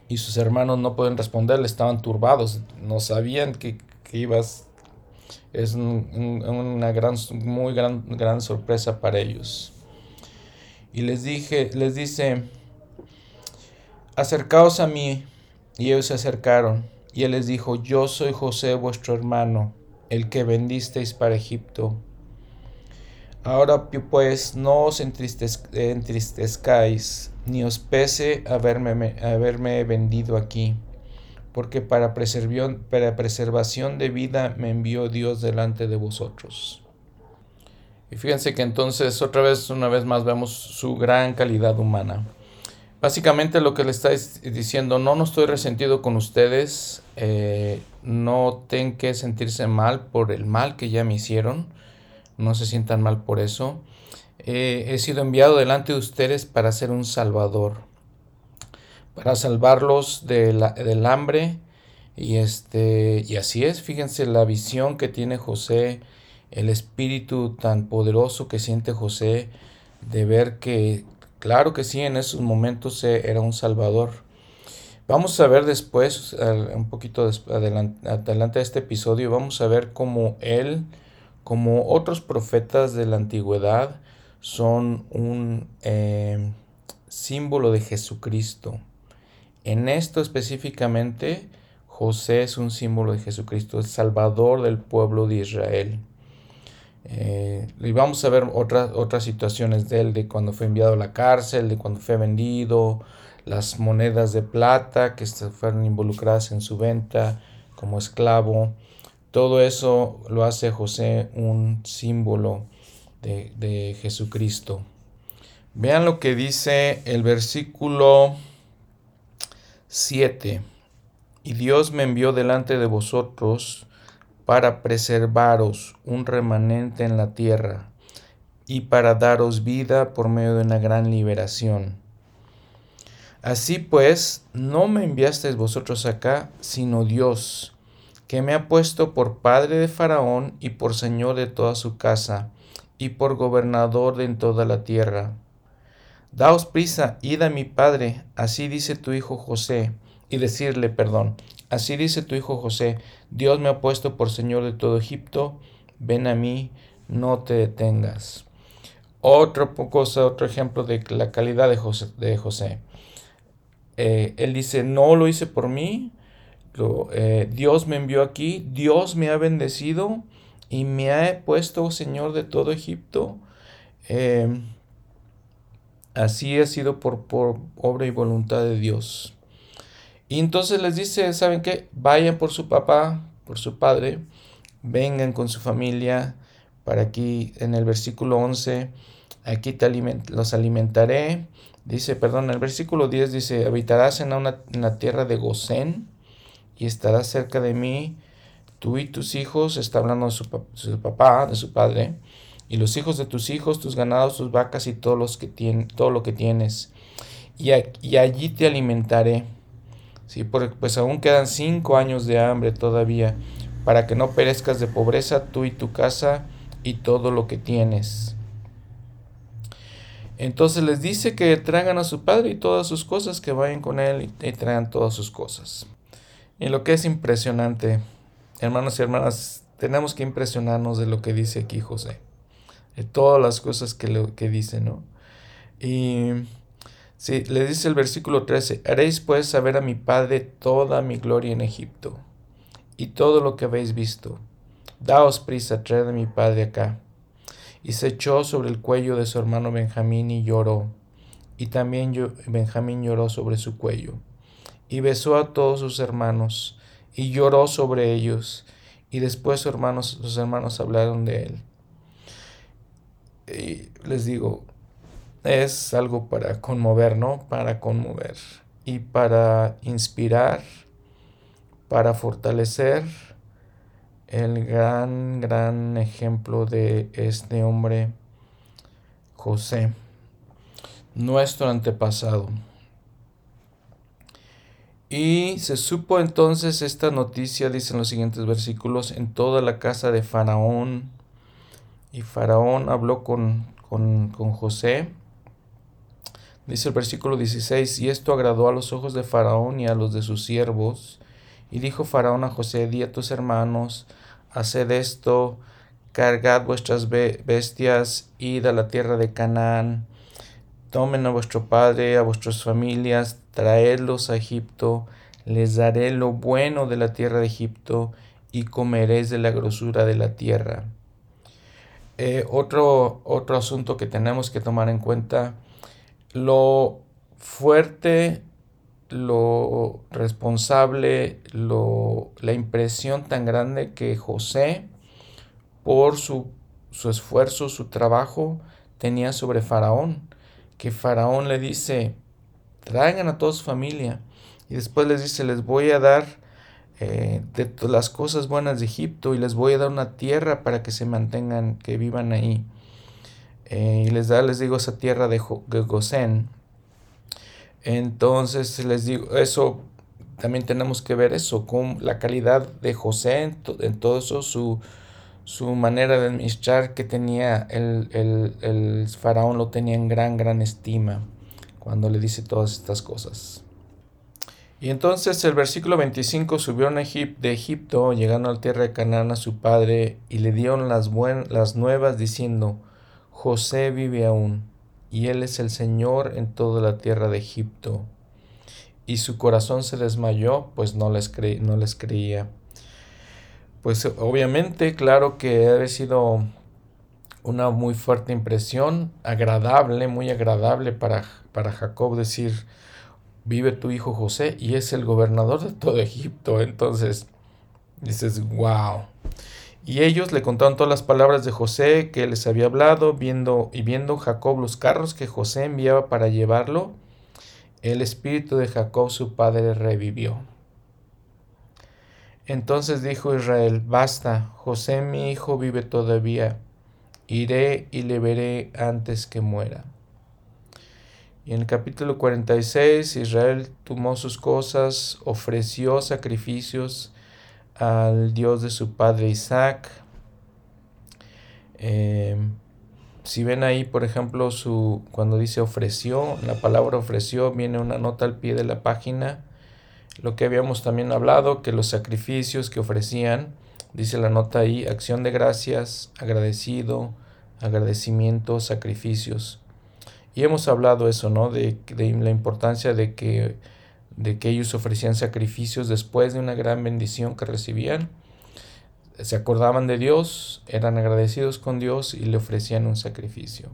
Y sus hermanos no pueden responderle, estaban turbados, no sabían que, ibas, Es una gran, muy gran, gran sorpresa para ellos. Y les dije, les dice, acercaos a mí. Y ellos se acercaron. Y él les dijo, yo soy José vuestro hermano, el que vendisteis para Egipto. Ahora pues no os entristezcáis, ni os pese haberme, haberme vendido aquí porque para, para preservación de vida me envió Dios delante de vosotros. Y fíjense que entonces otra vez, una vez más, vemos su gran calidad humana. Básicamente lo que le está diciendo, no, no estoy resentido con ustedes, eh, no tienen que sentirse mal por el mal que ya me hicieron, no se sientan mal por eso. Eh, he sido enviado delante de ustedes para ser un salvador para salvarlos del hambre. Y, este, y así es, fíjense la visión que tiene José, el espíritu tan poderoso que siente José de ver que, claro que sí, en esos momentos era un salvador. Vamos a ver después, un poquito adelante, adelante de este episodio, vamos a ver cómo él, como otros profetas de la antigüedad, son un eh, símbolo de Jesucristo. En esto específicamente, José es un símbolo de Jesucristo, el Salvador del pueblo de Israel. Eh, y vamos a ver otras, otras situaciones de él, de cuando fue enviado a la cárcel, de cuando fue vendido, las monedas de plata que fueron involucradas en su venta como esclavo. Todo eso lo hace José un símbolo de, Jesucristo. Vean lo que dice el versículo 7. Y Dios me envió delante de vosotros para preservaros un remanente en la tierra y para daros vida por medio de una gran liberación. Así pues, no me enviasteis vosotros acá, sino Dios, que me ha puesto por padre de Faraón y por señor de toda su casa, y por gobernador de en toda la tierra Daos prisa, id a mi padre, así dice tu hijo José, y decirle perdón. Así dice tu hijo José, Dios me ha puesto por Señor de todo Egipto, ven a mí, no te detengas. Otro cosa, otro ejemplo de la calidad de José. Eh, él dice, no lo hice por mí, eh, Dios me envió aquí, Dios me ha bendecido y me ha puesto Señor de todo Egipto. Eh, Así ha sido por, por obra y voluntad de Dios. Y entonces les dice, ¿saben qué? Vayan por su papá, por su padre, vengan con su familia, para aquí en el versículo 11, aquí te los alimentaré. Dice, perdón, el versículo 10 dice, habitarás en, una, la tierra de Gosén y estarás cerca de mí, tú y tus hijos, está hablando de su, papá, de su padre, y los hijos de tus hijos, tus ganados, tus vacas y todos los que todo lo que tienes. Y, allí te alimentaré. ¿sí? Pues aún quedan cinco años de hambre todavía, para que no perezcas de pobreza tú y tu casa y todo lo que tienes. Entonces les dice que traigan a su padre y todas sus cosas, que vayan con él y, y traigan todas sus cosas. Y lo que es impresionante, hermanos y hermanas, tenemos que impresionarnos de lo que dice aquí José de todas las cosas que, lo, que dice, ¿no? Y sí, le dice el versículo 13, haréis pues saber a mi Padre toda mi gloria en Egipto y todo lo que habéis visto. Daos prisa, traed a mi Padre acá. Y se echó sobre el cuello de su hermano Benjamín y lloró. Y también yo, Benjamín lloró sobre su cuello. Y besó a todos sus hermanos y lloró sobre ellos. Y después sus hermanos, sus hermanos hablaron de él y les digo, es algo para conmover, ¿no? Para conmover y para inspirar, para fortalecer el gran, gran ejemplo de este hombre, José, nuestro antepasado. Y se supo entonces esta noticia, dicen los siguientes versículos, en toda la casa de Faraón, y Faraón habló con, con, José. Dice el versículo 16, y esto agradó a los ojos de Faraón y a los de sus siervos. Y dijo Faraón a José, di a tus hermanos, haced esto, cargad vuestras bestias, id a la tierra de Canaán, tomen a vuestro padre, a vuestras familias, traedlos a Egipto, les daré lo bueno de la tierra de Egipto, y comeréis de la grosura de la tierra. Eh, otro, otro asunto que tenemos que tomar en cuenta, lo fuerte, lo responsable, lo, la impresión tan grande que José, por su, su esfuerzo, su trabajo, tenía sobre Faraón, que Faraón le dice, traigan a toda su familia, y después les dice, les voy a dar eh, de las cosas buenas de Egipto y les voy a dar una tierra para que se mantengan, que vivan ahí. Eh, y les da, les digo, esa tierra de, Gosén. Entonces les digo, eso también tenemos que ver eso, con la calidad de José en, todo eso, su, su, manera de administrar que tenía el, el, el faraón lo tenía en gran, gran estima cuando le dice todas estas cosas. Y entonces el versículo 25 subió de Egipto, llegando a la tierra de Canaán a su padre, y le dieron las, las nuevas diciendo, José vive aún, y él es el Señor en toda la tierra de Egipto. Y su corazón se desmayó, pues no les, no les creía. Pues obviamente, claro que ha sido una muy fuerte impresión, agradable, muy agradable para, para Jacob decir, vive tu hijo José y es el gobernador de todo Egipto. Entonces dices, wow. Y ellos le contaron todas las palabras de José que les había hablado, viendo y viendo Jacob los carros que José enviaba para llevarlo, el espíritu de Jacob su padre revivió. Entonces dijo Israel, basta, José mi hijo vive todavía, iré y le veré antes que muera. Y en el capítulo 46 Israel tomó sus cosas, ofreció sacrificios al Dios de su padre Isaac. Em, si ven ahí, por ejemplo, su, cuando dice ofreció, la palabra ofreció viene una nota al pie de la página. Lo que habíamos también hablado, que los sacrificios que ofrecían, dice la nota ahí, acción de gracias, agradecido, agradecimiento, sacrificios. Y hemos hablado eso, ¿no? De, la importancia de que, de que ellos ofrecían sacrificios después de una gran bendición que recibían. Se acordaban de Dios, eran agradecidos con Dios y le ofrecían un sacrificio.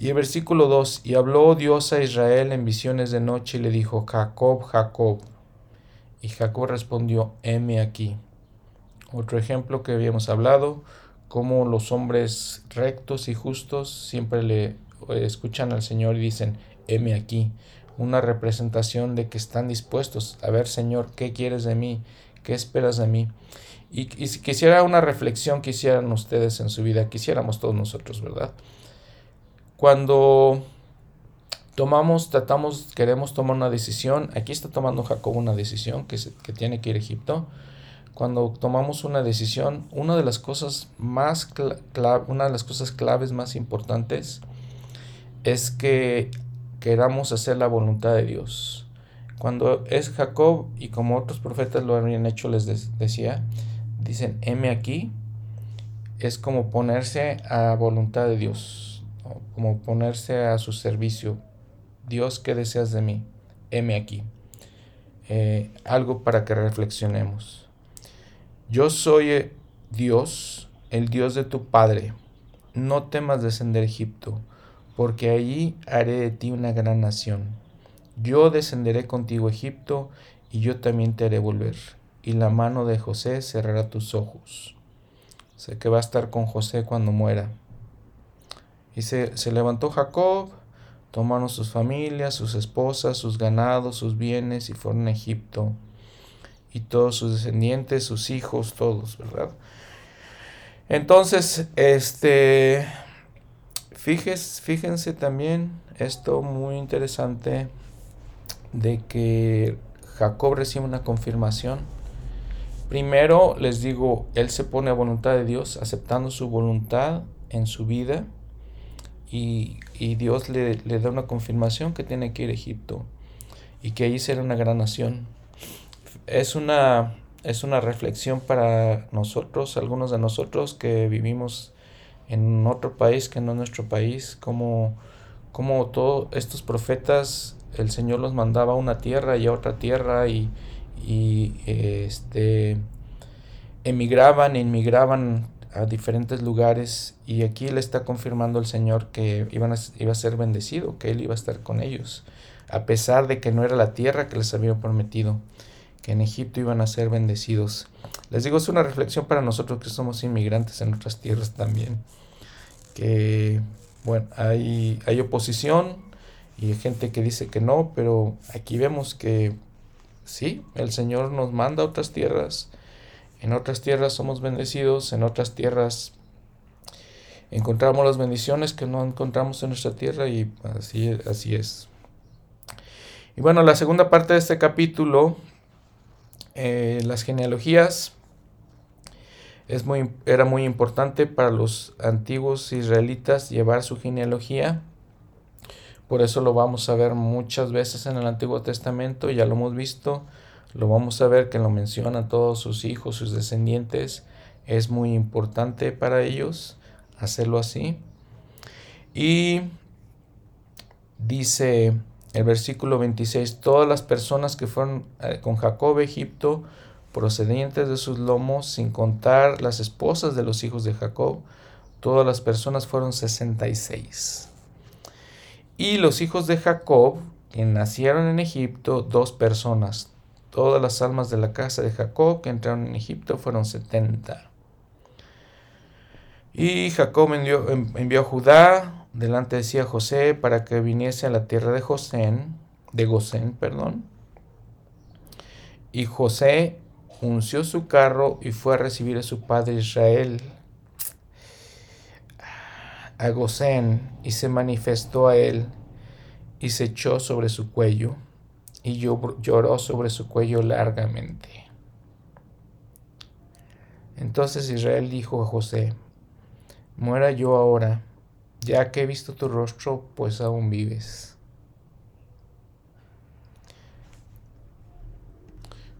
Y el versículo 2, y habló Dios a Israel en visiones de noche y le dijo, Jacob, Jacob. Y Jacob respondió, heme aquí. Otro ejemplo que habíamos hablado, como los hombres rectos y justos siempre le escuchan al Señor y dicen, heme aquí, una representación de que están dispuestos a ver, Señor, ¿qué quieres de mí? ¿Qué esperas de mí? Y, si quisiera una reflexión que hicieran ustedes en su vida, quisiéramos todos nosotros, ¿verdad? Cuando tomamos, tratamos, queremos tomar una decisión, aquí está tomando Jacob una decisión que, tiene que ir a Egipto. Cuando tomamos una decisión, una de las cosas más una de las cosas claves más importantes es que queramos hacer la voluntad de Dios. Cuando es Jacob y como otros profetas lo habían hecho, les decía, dicen, heme aquí, es como ponerse a voluntad de Dios, como ponerse a su servicio. Dios, ¿qué deseas de mí? Heme aquí. Eh, algo para que reflexionemos. Yo soy eh, Dios, el Dios de tu Padre. No temas descender a Egipto porque allí haré de ti una gran nación. Yo descenderé contigo a Egipto, y yo también te haré volver, y la mano de José cerrará tus ojos. Sé que va a estar con José cuando muera. Y se, se levantó Jacob, tomaron sus familias, sus esposas, sus ganados, sus bienes, y fueron a Egipto. Y todos sus descendientes, sus hijos, todos, ¿verdad? Entonces, este, fíjense también esto muy interesante de que Jacob recibe una confirmación. Primero les digo, él se pone a voluntad de Dios, aceptando su voluntad en su vida y, Dios le, le, da una confirmación que tiene que ir a Egipto y que ahí será una gran nación. Es una, es una reflexión para nosotros, algunos de nosotros que vivimos en otro país que no es nuestro país, como, como todos estos profetas, el Señor los mandaba a una tierra y a otra tierra y, y este, emigraban, inmigraban a diferentes lugares y aquí le está confirmando el Señor que iban a, iba a ser bendecido, que Él iba a estar con ellos, a pesar de que no era la tierra que les había prometido, que en Egipto iban a ser bendecidos. Les digo, es una reflexión para nosotros que somos inmigrantes en otras tierras también, que bueno, hay, hay oposición y hay gente que dice que no, pero aquí vemos que sí, el Señor nos manda a otras tierras, en otras tierras somos bendecidos, en otras tierras encontramos las bendiciones que no encontramos en nuestra tierra y así, así es. Y bueno, la segunda parte de este capítulo, eh, las genealogías, es muy, era muy importante para los antiguos israelitas llevar su genealogía. Por eso lo vamos a ver muchas veces en el Antiguo Testamento, ya lo hemos visto lo vamos a ver que lo mencionan todos sus hijos, sus descendientes. Es muy importante para ellos hacerlo así. Y dice el versículo 26, todas las personas que fueron eh, con Jacob a Egipto, procedientes de sus lomos, sin contar las esposas de los hijos de Jacob, todas las personas fueron 66. Y los hijos de Jacob, que nacieron en Egipto, dos personas, Todas las almas de la casa de Jacob que entraron en Egipto fueron setenta. Y Jacob envió, a Judá delante de sí a José para que viniese a la tierra de Josén, de Gosén, perdón. Y José unció su carro y fue a recibir a su padre Israel a Gosén y se manifestó a él y se echó sobre su cuello y lloró sobre su cuello largamente. Entonces Israel dijo a José, muera yo ahora, ya que he visto tu rostro, pues aún vives.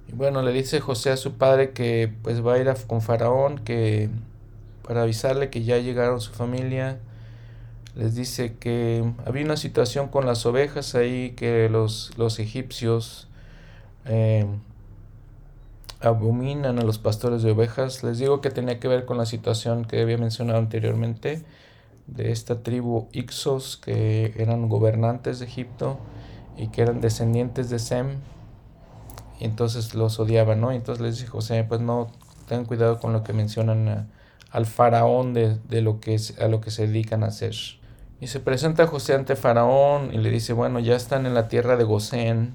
Y bueno, le dice José a su padre que pues va a ir con Faraón, que para avisarle que ya llegaron su familia, les dice que había una situación con las ovejas ahí que los, los egipcios eh, abominan a los pastores de ovejas. Les digo que tenía que ver con la situación que había mencionado anteriormente de esta tribu Ixos que eran gobernantes de Egipto y que eran descendientes de Sem y entonces los odiaban, ¿no? entonces les dijo José, pues no, tengan cuidado con lo que mencionan al faraón de, de, lo que a lo que se dedican a hacer. Y se presenta José ante Faraón y le dice, bueno, ya están en la tierra de Gosén.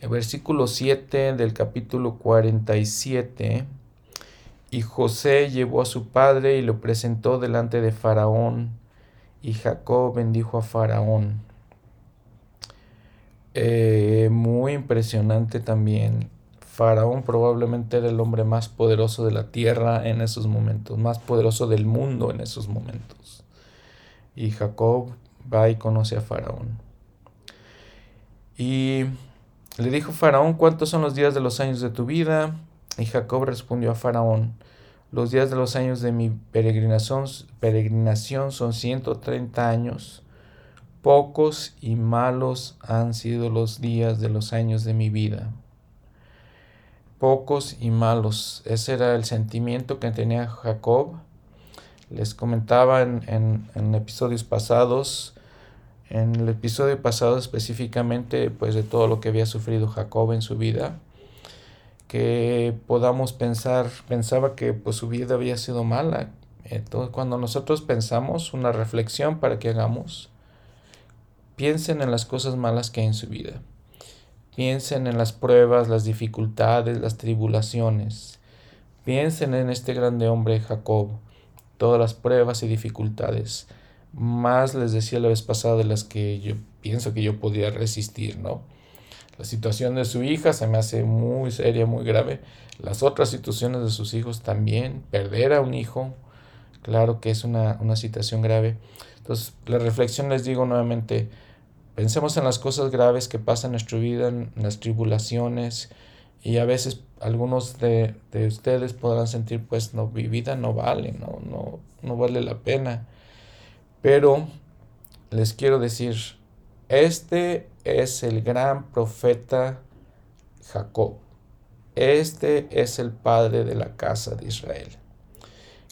El versículo 7 del capítulo 47. Y José llevó a su padre y lo presentó delante de Faraón. Y Jacob bendijo a Faraón. Eh, muy impresionante también. Faraón probablemente era el hombre más poderoso de la tierra en esos momentos, más poderoso del mundo en esos momentos. Y Jacob va y conoce a Faraón. Y le dijo Faraón, ¿cuántos son los días de los años de tu vida? Y Jacob respondió a Faraón, los días de los años de mi peregrinación, peregrinación son 130 años. Pocos y malos han sido los días de los años de mi vida. Pocos y malos. Ese era el sentimiento que tenía Jacob les comentaba en, episodios pasados, en el episodio pasado específicamente, pues de todo lo que había sufrido Jacob en su vida, que podamos pensar, pensaba que pues su vida había sido mala. Entonces, cuando nosotros pensamos, una reflexión para que hagamos, piensen en las cosas malas que hay en su vida. Piensen en las pruebas, las dificultades, las tribulaciones. Piensen en este grande hombre Jacob todas las pruebas y dificultades. Más les decía la vez pasada de las que yo pienso que yo podía resistir, ¿no? La situación de su hija se me hace muy seria, muy grave. Las otras situaciones de sus hijos también. Perder a un hijo, claro que es una, una situación grave. Entonces, la reflexión les digo nuevamente, pensemos en las cosas graves que pasan en nuestra vida, en las tribulaciones, Y a veces algunos de, ustedes podrán sentir, pues no, mi vida no vale, no, no, no vale la pena. Pero les quiero decir, este es el gran profeta Jacob. Este es el padre de la casa de Israel.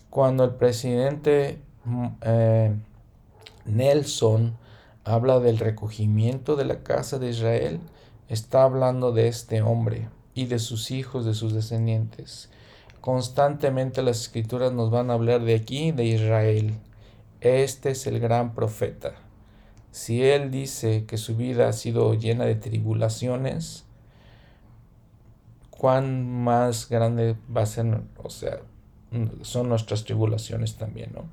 Cuando el presidente mm, eh, Nelson habla del recogimiento de la casa de Israel, está hablando de este hombre y de sus hijos, de sus descendientes. Constantemente las escrituras nos van a hablar de aquí, de Israel. Este es el gran profeta. Si él dice que su vida ha sido llena de tribulaciones, cuán más grande va a ser, o sea, son nuestras tribulaciones también, ¿no?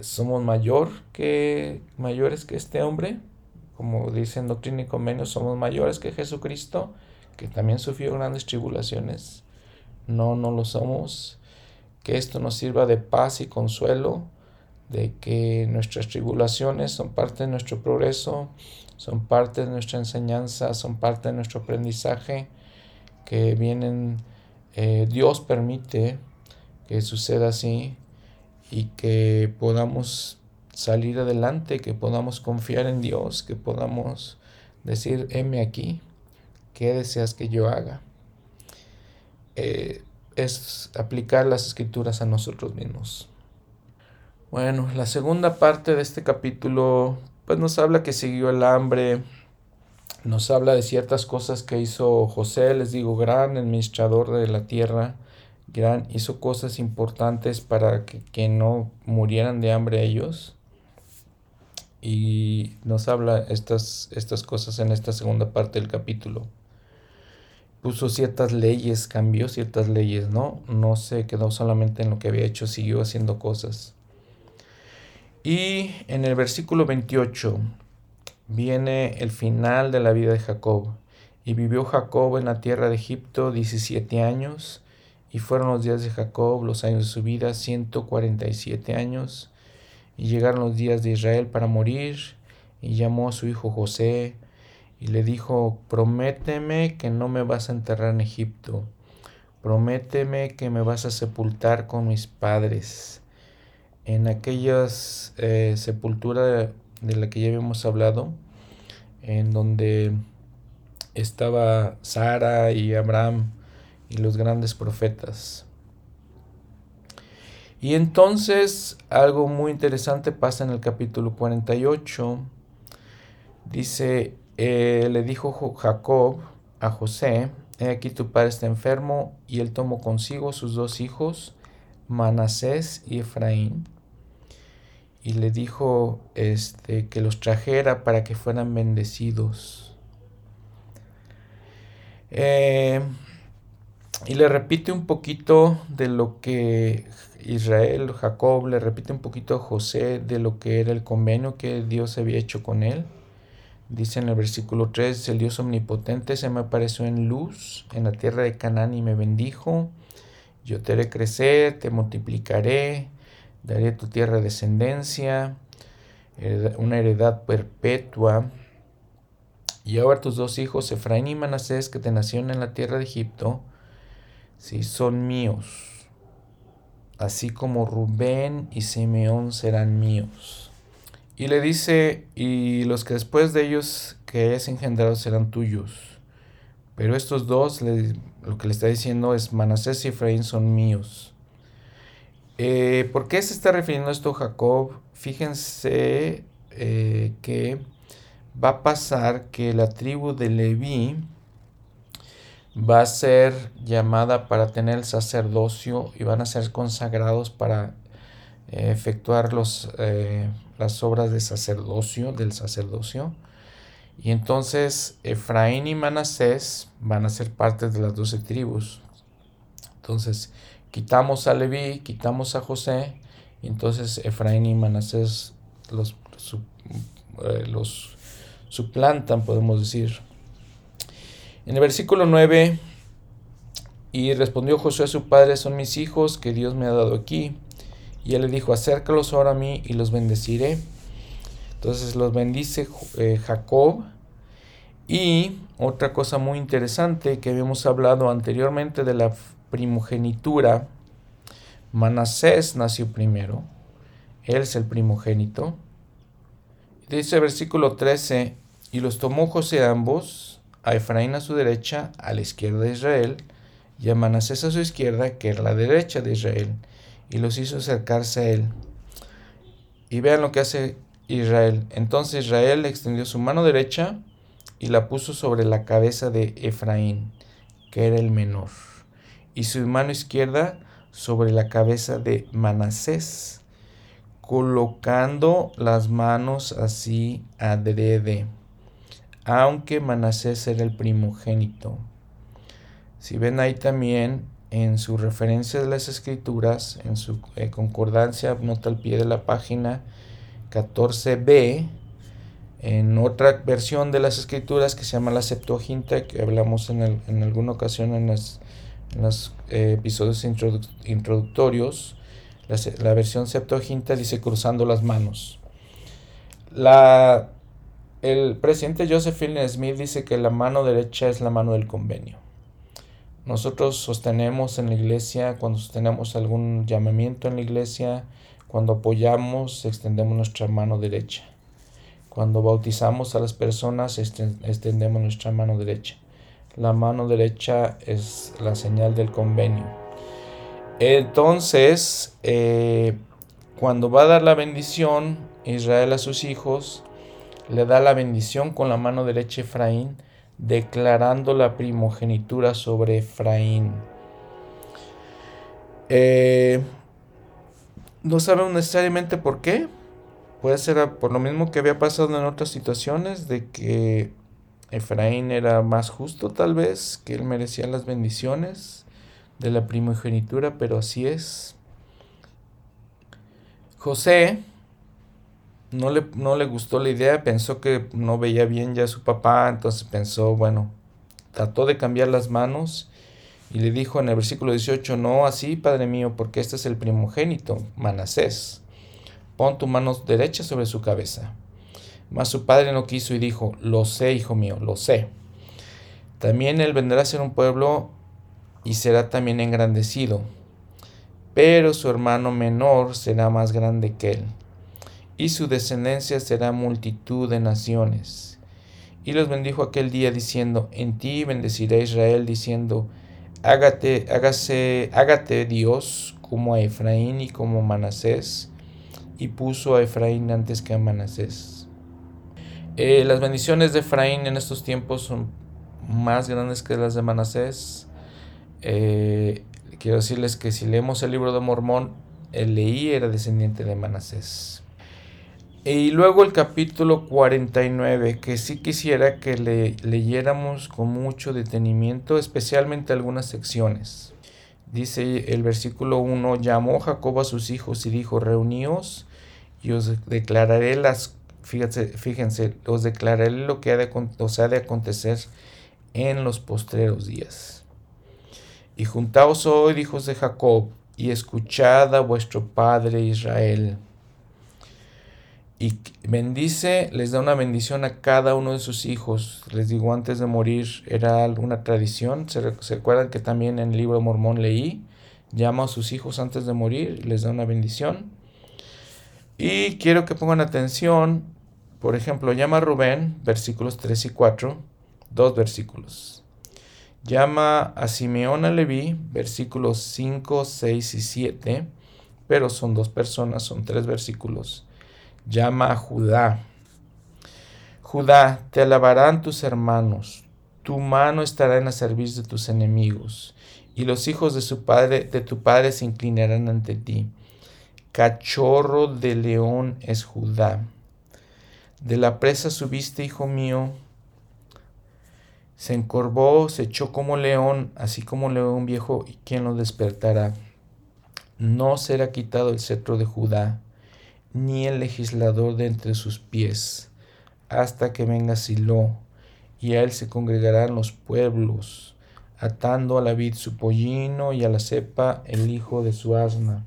Somos mayor que, mayores que este hombre, como dicen Doctrina y Convenio, somos mayores que Jesucristo, que también sufrió grandes tribulaciones. No, no lo somos. Que esto nos sirva de paz y consuelo, de que nuestras tribulaciones son parte de nuestro progreso, son parte de nuestra enseñanza, son parte de nuestro aprendizaje, que vienen, eh, Dios permite que suceda así y que podamos salir adelante, que podamos confiar en Dios, que podamos decir, heme aquí, ¿qué deseas que yo haga? Eh, es aplicar las escrituras a nosotros mismos. Bueno, la segunda parte de este capítulo pues nos habla que siguió el hambre, nos habla de ciertas cosas que hizo José, les digo, gran administrador de la tierra, gran, hizo cosas importantes para que, que no murieran de hambre ellos. Y nos habla estas, estas cosas en esta segunda parte del capítulo. Puso ciertas leyes, cambió ciertas leyes, ¿no? No se quedó solamente en lo que había hecho, siguió haciendo cosas. Y en el versículo 28 viene el final de la vida de Jacob. Y vivió Jacob en la tierra de Egipto 17 años, y fueron los días de Jacob, los años de su vida, 147 años. Y llegaron los días de Israel para morir, y llamó a su hijo José, y le dijo, prométeme que no me vas a enterrar en Egipto, prométeme que me vas a sepultar con mis padres. En aquellas eh, sepulturas de la que ya habíamos hablado, en donde estaba Sara y Abraham y los grandes profetas. Y entonces algo muy interesante pasa en el capítulo 48. Dice, eh, le dijo Jacob a José, he aquí tu padre está enfermo, y él tomó consigo sus dos hijos, Manasés y Efraín, y le dijo este, que los trajera para que fueran bendecidos. Eh, y le repite un poquito de lo que Israel, Jacob, le repite un poquito a José de lo que era el convenio que Dios había hecho con él. Dice en el versículo 3, el Dios omnipotente se me apareció en luz en la tierra de Canaán y me bendijo. Yo te haré crecer, te multiplicaré, daré a tu tierra descendencia, una heredad perpetua. Y ahora tus dos hijos, Efraín y Manasés, que te nacieron en la tierra de Egipto, sí, son míos, así como Rubén y Simeón serán míos. Y le dice, y los que después de ellos que es engendrado serán tuyos. Pero estos dos, lo que le está diciendo es, Manasés y Efraín son míos. Eh, ¿Por qué se está refiriendo esto Jacob? Fíjense eh, que va a pasar que la tribu de Leví va a ser llamada para tener el sacerdocio y van a ser consagrados para eh, efectuar los, las obras de sacerdocio, del sacerdocio. Y entonces Efraín y Manasés van a ser parte de las doce tribus. Entonces, quitamos a Leví, quitamos a José, y entonces Efraín y Manasés los, eh, los suplantan, podemos decir. En el versículo 9, y respondió José a su padre, son mis hijos que Dios me ha dado aquí. Y él le dijo, acércalos ahora a mí y los bendeciré. Entonces los bendice eh, Jacob y otra cosa muy interesante que habíamos hablado anteriormente de la primogenitura. Manasés nació primero, él es el primogénito. Dice versículo 13, y los tomó José ambos, a Efraín a su derecha, a la izquierda de Israel, y a Manasés a su izquierda, que era la derecha de Israel, y los hizo acercarse a él. Y vean lo que hace Israel. Entonces Israel extendió su mano derecha y la puso sobre la cabeza de Efraín, que era el menor, y su mano izquierda sobre la cabeza de Manasés, colocando las manos así adrede, aunque Manasés era el primogénito. Si ven ahí también en su referencia de las escrituras, en su eh, concordancia, nota al pie de la página 14b, en otra versión de las escrituras que se llama la Septuaginta, que hablamos en, en alguna ocasión en, los eh, episodios introductorios, la, la, versión Septuaginta dice cruzando las manos. La, el presidente Josephine Smith dice que la mano derecha es la mano del convenio. Nosotros sostenemos en la iglesia, cuando sostenemos algún llamamiento en la iglesia, cuando apoyamos, extendemos nuestra mano derecha. Cuando bautizamos a las personas, extendemos nuestra mano derecha. La mano derecha es la señal del convenio. Entonces, eh, cuando va a dar la bendición Israel a sus hijos, le da la bendición con la mano derecha Efraín, declarando la primogenitura sobre Efraín. Eh, no sabemos necesariamente por qué, Puede ser por lo mismo que había pasado en otras situaciones, de que Efraín era más justo tal vez, que él merecía las bendiciones de la primogenitura, pero así es. José no le, no le gustó la idea, pensó que no veía bien ya a su papá, entonces pensó, bueno, trató de cambiar las manos y le dijo en el versículo 18, no así, Padre mío, porque este es el primogénito, Manasés pon tu mano derecha sobre su cabeza. Mas su padre no quiso y dijo, lo sé, hijo mío, lo sé. También él vendrá a ser un pueblo y será también engrandecido, pero su hermano menor será más grande que él, y su descendencia será multitud de naciones. Y los bendijo aquel día diciendo, en ti bendeciré a Israel, diciendo, hágate, hágase, hágate Dios como a Efraín y como Manasés, y puso a Efraín antes que a Manasés. Eh, las bendiciones de Efraín en estos tiempos son más grandes que las de Manasés. Eh, quiero decirles que si leemos el libro de Mormón, el Leí era descendiente de Manasés. Y luego el capítulo 49, que sí quisiera que le leyéramos con mucho detenimiento, especialmente algunas secciones. Dice el versículo 1, llamó Jacob a sus hijos y dijo, reuníos y os declararé las, fíjense, fíjense os declararé lo que ha de, os ha de acontecer en los postreros días. Y juntaos hoy, hijos de Jacob, y escuchad a vuestro Padre Israel. Y bendice, les da una bendición a cada uno de sus hijos. Les digo, antes de morir era alguna tradición. ¿Se, recuerdan que también en el libro Mormón leí? Llama a sus hijos antes de morir, les da una bendición. Y quiero que pongan atención, por ejemplo, llama a Rubén, versículos 3 y 4, dos versículos. Llama a Simeón a Leví, versículos 5, 6 y 7, pero son dos personas, son tres versículos llama a Judá. Judá, te alabarán tus hermanos, tu mano estará en la servicio de tus enemigos, y los hijos de, su padre, de tu padre se inclinarán ante ti. Cachorro de león es Judá. De la presa subiste, hijo mío. Se encorvó, se echó como león, así como león viejo, y quién lo despertará. No será quitado el cetro de Judá ni el legislador de entre sus pies, hasta que venga Silo, y a él se congregarán los pueblos, atando a la vid su pollino y a la cepa el hijo de su asna.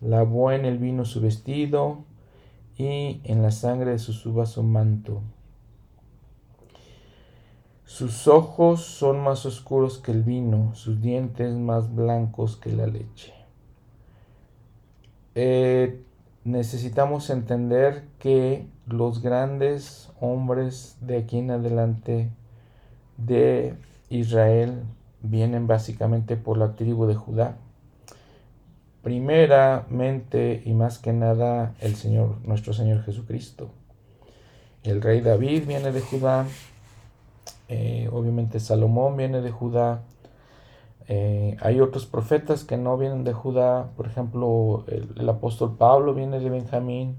Lavó en el vino su vestido, y en la sangre de sus uvas su manto. Sus ojos son más oscuros que el vino, sus dientes más blancos que la leche. Eh, necesitamos entender que los grandes hombres de aquí en adelante de Israel vienen básicamente por la tribu de Judá. Primeramente y más que nada el Señor, nuestro Señor Jesucristo. El rey David viene de Judá, eh, obviamente Salomón viene de Judá. Eh, hay otros profetas que no vienen de Judá, por ejemplo el apóstol Pablo viene de Benjamín,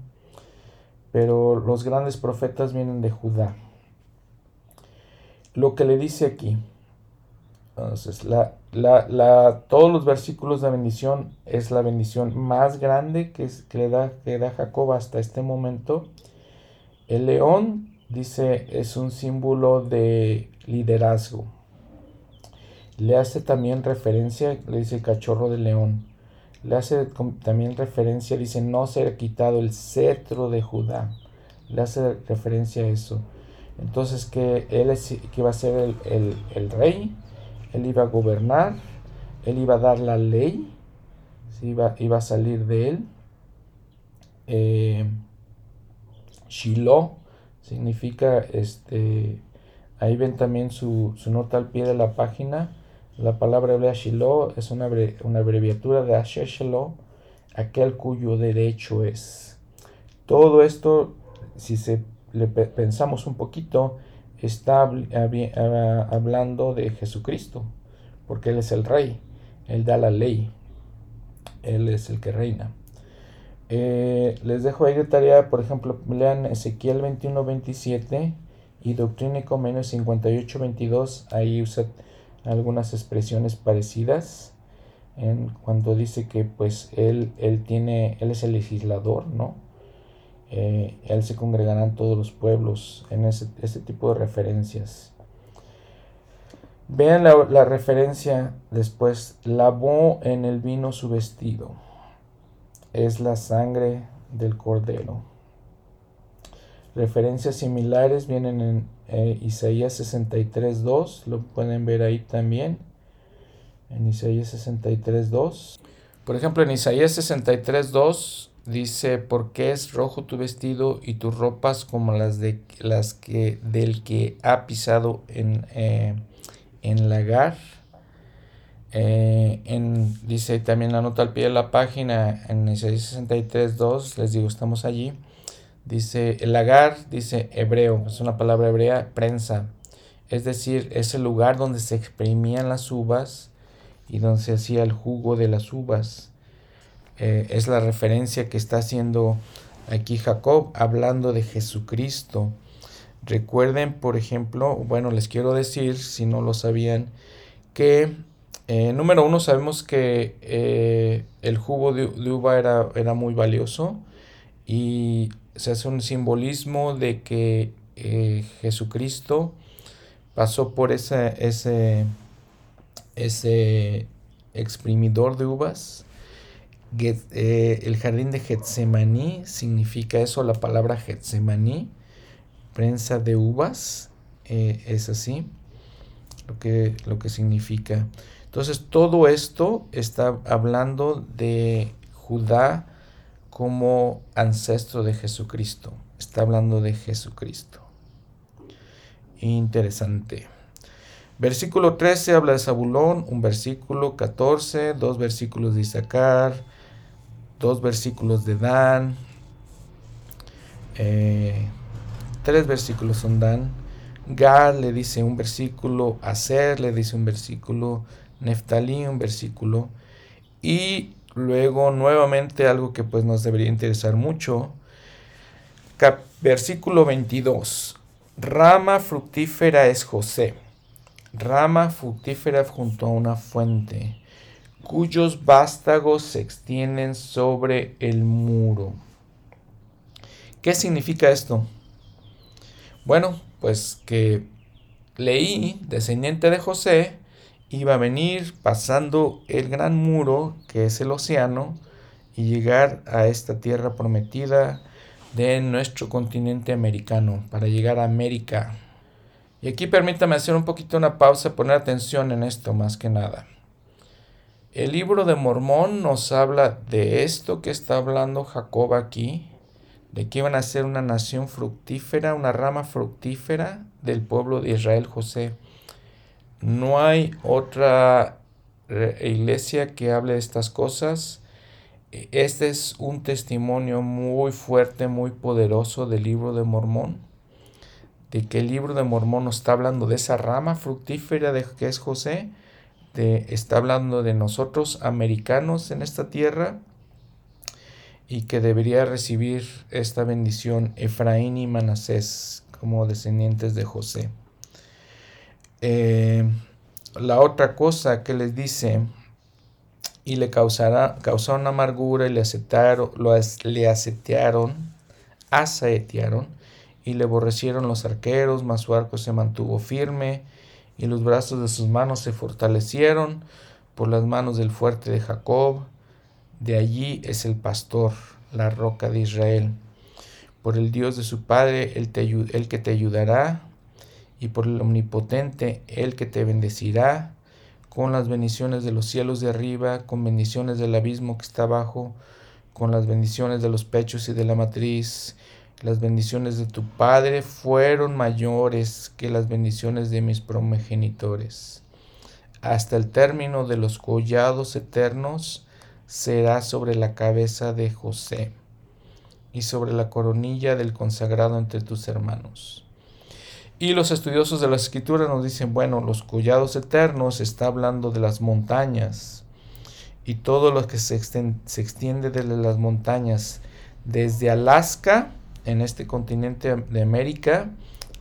pero los grandes profetas vienen de Judá. Lo que le dice aquí, entonces, la, la, todos los versículos de bendición es la bendición más grande que, es, que, le da, que da Jacob hasta este momento. El león, dice, es un símbolo de liderazgo. Le hace también referencia, le dice cachorro de león. Le hace también referencia, dice, no será quitado el cetro de Judá. Le hace referencia a eso. Entonces que él es, que va a ser el, el, rey él iba a gobernar, él iba a dar la ley, iba, iba, a salir de él. Eh, Shiloh significa, este, ahí ven también su, nota al pie de la página. La palabra hebrea es una, una abreviatura de Asher aquel cuyo derecho es. Todo esto, si se le pensamos un poquito, está hablando de Jesucristo, porque Él es el rey, Él da la ley, Él es el que reina. Eh, les dejo ahí de tarea, por ejemplo, lean Ezequiel 21, 27 y Doctrina y Comenio 58, 22, ahí usa algunas expresiones parecidas en cuando dice que pues él, él tiene, él es el legislador, ¿no? eh, él se congregarán todos los pueblos en ese, tipo de referencias. Vean la, referencia después, lavó en el vino su vestido, es la sangre del cordero. Referencias similares vienen en eh, Isaías 63.2, lo pueden ver ahí también, en Isaías 63.2. Por ejemplo, en Isaías 63.2 Dice, porque es rojo tu vestido y tus ropas como las de las que del que ha pisado en, eh, en lagar. Eh, en, dice también la nota al pie de la página en Isaías 63.2, les digo, estamos allí. Dice, el lagar, dice hebreo, es una palabra hebrea, prensa. Es decir, es el lugar donde se exprimían las uvas y donde se hacía el jugo de las uvas. Eh, es la referencia que está haciendo aquí Jacob hablando de Jesucristo. Recuerden, por ejemplo, bueno, les quiero decir, si no lo sabían, que eh, número uno sabemos que eh, el jugo de, uva era, era, muy valioso y se hace un simbolismo de que Jesucristo pasó por ese, ese, ese exprimidor de uvas eh, el jardín de Getsemaní significa eso, la palabra Getsemaní, prensa de uvas, eh, es así lo que, lo que significa. Entonces todo esto está hablando de Judá como ancestro de Jesucristo. Está hablando de Jesucristo. Interesante. Versículo 13 habla de Zabulón, un versículo 14, dos versículos de Isaacar, dos versículos de Dan, eh, tres versículos son Dan. Gad le dice un versículo, Aser le dice un versículo, Neftalí un versículo. Y luego nuevamente algo que pues nos debería interesar mucho. versículo 22. Rama fructífera es José. Rama fructífera junto a una fuente cuyos vástagos se extienden sobre el muro. ¿Qué significa esto? Bueno, pues que leí, descendiente de José, iba a venir pasando el gran muro, que es el océano, y llegar a esta tierra prometida de nuestro continente americano, para llegar a América. Y aquí permítame hacer un poquito una pausa, poner atención en esto más que nada. El libro de Mormón nos habla de esto que está hablando Jacob aquí, de que iban a ser una nación fructífera, una rama fructífera del pueblo de Israel José. No hay otra iglesia que hable de estas cosas. Este es un testimonio muy fuerte, muy poderoso del libro de Mormón, de que el libro de Mormón nos está hablando de esa rama fructífera de que es José, de, está hablando de nosotros americanos en esta tierra y que debería recibir esta bendición Efraín y Manasés como descendientes de José. Eh, la otra cosa que les dice, y le causaron amargura y le aceptaron, lo, le asetearon, asaetearon, y le aborrecieron los arqueros, mas su arco se mantuvo firme, y los brazos de sus manos se fortalecieron por las manos del fuerte de Jacob, de allí es el pastor, la roca de Israel. Por el Dios de su Padre, el, el que te ayudará, y por el Omnipotente, el que te bendecirá, con las bendiciones de los cielos de arriba, con bendiciones del abismo que está abajo, con las bendiciones de los pechos y de la matriz. Las bendiciones de tu Padre fueron mayores que las bendiciones de mis progenitores. Hasta el término de los collados eternos, será sobre la cabeza de José y sobre la coronilla del consagrado entre tus hermanos. Y los estudiosos de la escritura nos dicen, bueno, los collados eternos está hablando de las montañas y todo lo que se, se extiende desde las montañas, desde Alaska, en este continente de América,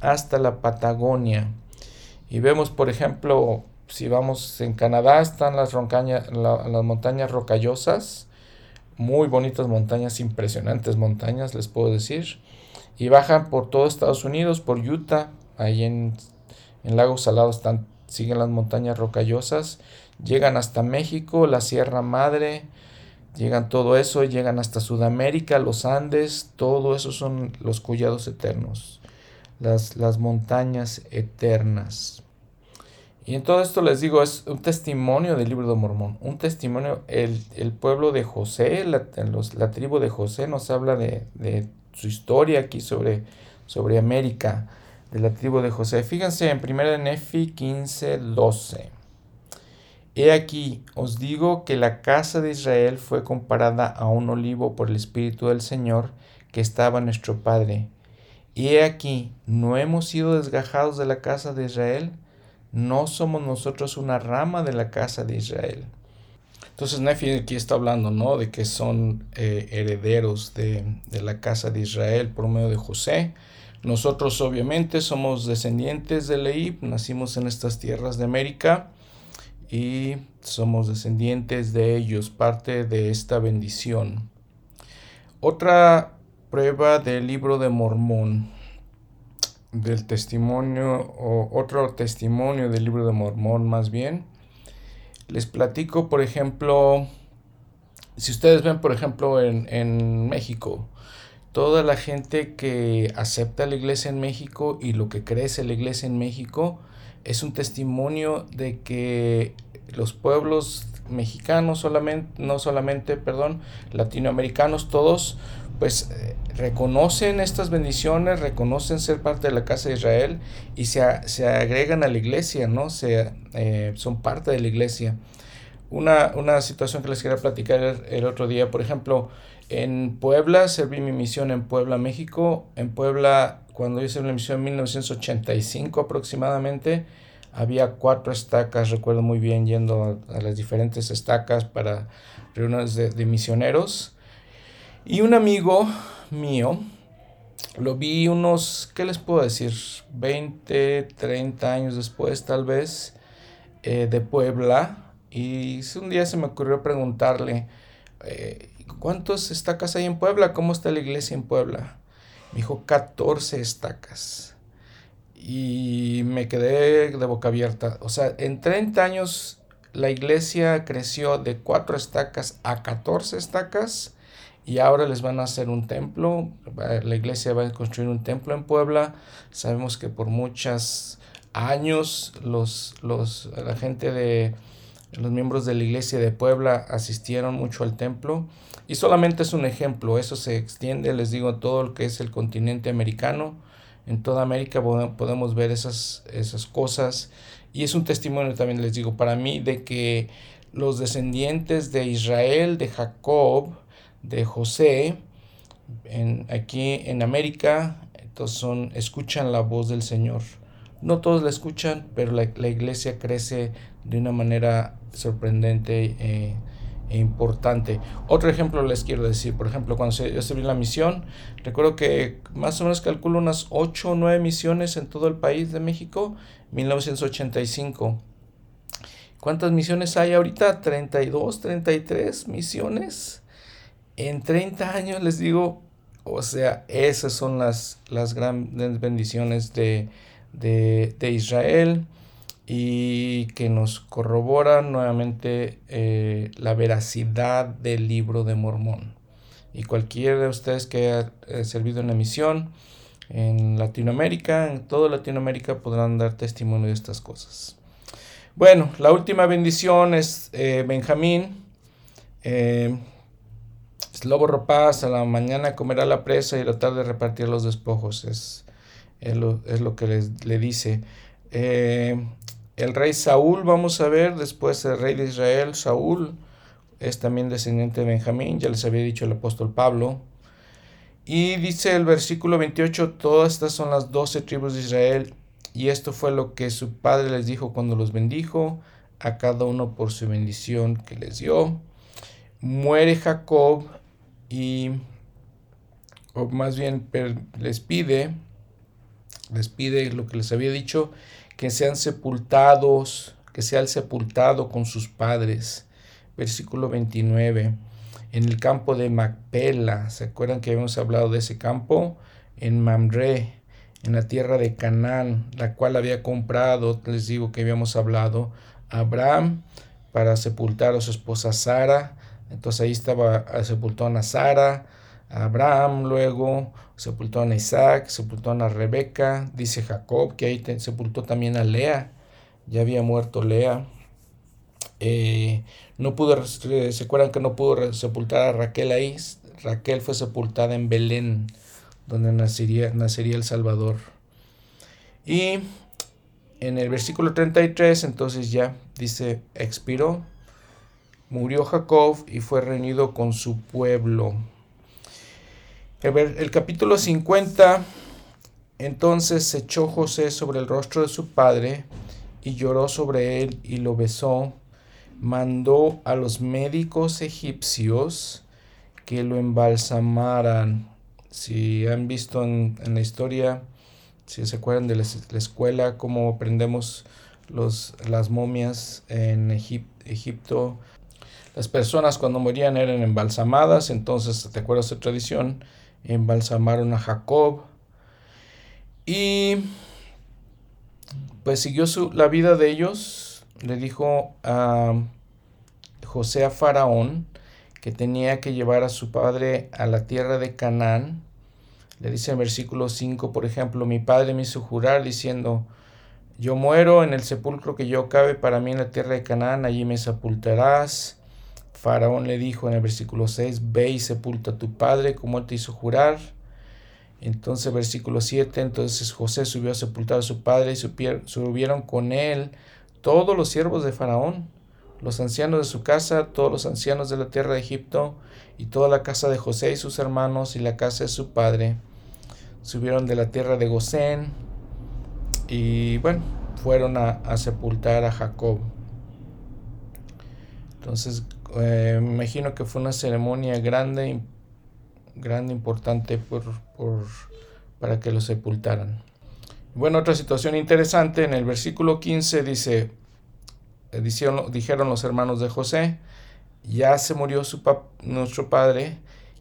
hasta la Patagonia. Y vemos, por ejemplo, si vamos en Canadá están las, las montañas rocallosas, muy bonitas montañas, impresionantes montañas, les puedo decir. Y bajan por todo Estados Unidos, por Utah, ahí en, en Lago Salado están, siguen las montañas rocallosas, llegan hasta México, la Sierra Madre, llegan todo eso, llegan hasta Sudamérica, los Andes, todo eso son los collados eternos, las, las montañas eternas. Y en todo esto les digo, es un testimonio del libro de Mormón, un testimonio, el, pueblo de José, la, la, tribu de José nos habla de, su historia aquí sobre, sobre América, de la tribu de José. Fíjense en 1 Nefi 15, 12. He aquí, os digo que la casa de Israel fue comparada a un olivo por el Espíritu del Señor que estaba nuestro Padre. Y he aquí, ¿no hemos sido desgajados de la casa de Israel? no somos nosotros una rama de la casa de Israel. Entonces Nefi aquí está hablando, ¿no? De que son eh, herederos de, la casa de Israel por medio de José. Nosotros obviamente somos descendientes de Leí, nacimos en estas tierras de América y somos descendientes de ellos, parte de esta bendición. Otra prueba del libro de Mormón del testimonio o otro testimonio del libro de Mormón más bien. Les platico, por ejemplo, si ustedes ven, por ejemplo, en, en México, toda la gente que acepta la iglesia en México y lo que crece la iglesia en México es un testimonio de que los pueblos mexicanos no solamente, perdón, latinoamericanos, todos pues eh, reconocen estas bendiciones, reconocen ser parte de la casa de Israel y se, se agregan a la iglesia, ¿no? Se, eh, son parte de la iglesia. Una, una, situación que les quería platicar el otro día, por ejemplo, en Puebla, serví mi misión en Puebla, México. En Puebla, cuando hice la misión en 1985 aproximadamente, había cuatro estacas, recuerdo muy bien, yendo a, las diferentes estacas para reuniones de, misioneros. Y un amigo mío, lo vi unos, ¿qué les puedo decir? 20, 30 años después tal vez, eh, de Puebla. Y un día se me ocurrió preguntarle, eh, ¿cuántas estacas hay en Puebla? ¿Cómo está la iglesia en Puebla? Me dijo, 14 estacas y me quedé de boca abierta. O sea, en 30 años la iglesia creció de 4 estacas a 14 estacas y ahora les van a hacer un templo. La iglesia va a construir un templo en Puebla. Sabemos que por muchas años los, los, la gente de los miembros de la iglesia de Puebla asistieron mucho al templo y solamente es un ejemplo, eso se extiende, les digo, todo lo que es el continente americano. En toda América podemos ver esas, esas cosas y es un testimonio también, les digo, para mí de que los descendientes de Israel, de Jacob, de José, en, aquí en América, entonces son, escuchan la voz del Señor. No todos la escuchan, pero la, iglesia crece de una manera sorprendente eh, importante. Otro ejemplo les quiero decir, por ejemplo, cuando yo serví la misión, recuerdo que más o menos calculo unas 8 o 9 misiones en todo el país de México, 1985. ¿Cuántas misiones hay ahorita? 32, 33 misiones. En 30 años les digo, o sea, esas son las, las grandes bendiciones de, de, Israel y que nos corroboran nuevamente eh, la veracidad del libro de Mormón. Y cualquiera de ustedes que haya eh, servido en la misión en Latinoamérica, en toda Latinoamérica podrán dar testimonio de estas cosas. Bueno, la última bendición es eh, Benjamín. Eh, es lobo rapaz, a la mañana comerá la presa y a la tarde repartirá los despojos. Es, es, lo, que le dice. El rey Saúl, vamos a ver, después el rey de Israel, Saúl, es también descendiente de Benjamín, ya les había dicho el apóstol Pablo. Y dice el versículo 28, todas estas son las doce tribus de Israel y esto fue lo que su padre les dijo cuando los bendijo, a cada uno por su bendición que les dio. Muere Jacob y, o más bien les pide, les pide lo que les había dicho, que sean sepultados, que sea el sepultado con sus padres. Versículo 29. En el campo de Macpela, ¿se acuerdan que habíamos hablado de ese campo? En Mamre en la tierra de Canaán, la cual había comprado, les digo que habíamos hablado, Abraham para sepultar a su esposa Sara. Entonces ahí estaba, ah, sepultó a Sara, Abraham luego, sepultó a Isaac, sepultó a Rebeca, dice Jacob que ahí sepultó también a Lea, ya había muerto Lea. Eh, no pudo, eh, se acuerdan que no pudo sepultar a Raquel ahí, Raquel fue sepultada en Belén donde nacería, nacería el Salvador. Y en el versículo 33 entonces ya dice, expiró, murió Jacob y fue reunido con su pueblo. El, el capítulo 50, entonces se echó José sobre el rostro de su padre y lloró sobre él y lo besó. Mandó a los médicos egipcios que lo embalsamaran si han visto en, la historia, si se acuerdan de la, escuela, cómo aprendemos los, las momias en Egipto, las personas cuando morían eran embalsamadas, entonces, ¿te acuerdas de tradición? Embalsamaron a Jacob. Y pues siguió su, la vida de ellos, le dijo a José a Faraón que tenía que llevar a su padre a la tierra de Canaán. Le dice en versículo 5, por ejemplo, mi padre me hizo jurar diciendo, yo muero en el sepulcro que yo cabe para mí en la tierra de Canaán, allí me sepultarás. Faraón le dijo en el versículo 6, ve y sepulta a tu padre como él te hizo jurar. Entonces versículo 7, entonces José subió a sepultar a su padre y subieron con él todos los siervos de Faraón, los ancianos de su casa, todos los ancianos de la tierra de Egipto, y toda la casa de José y sus hermanos y la casa de su padre subieron de la tierra de Gosén y bueno, fueron a, sepultar a Jacob. Entonces, eh, me imagino que fue una ceremonia grande, grande, importante por, por, para que lo sepultaran. Bueno, otra situación interesante, en el versículo 15 dice, dijeron los hermanos de José, ya se murió su nuestro padre,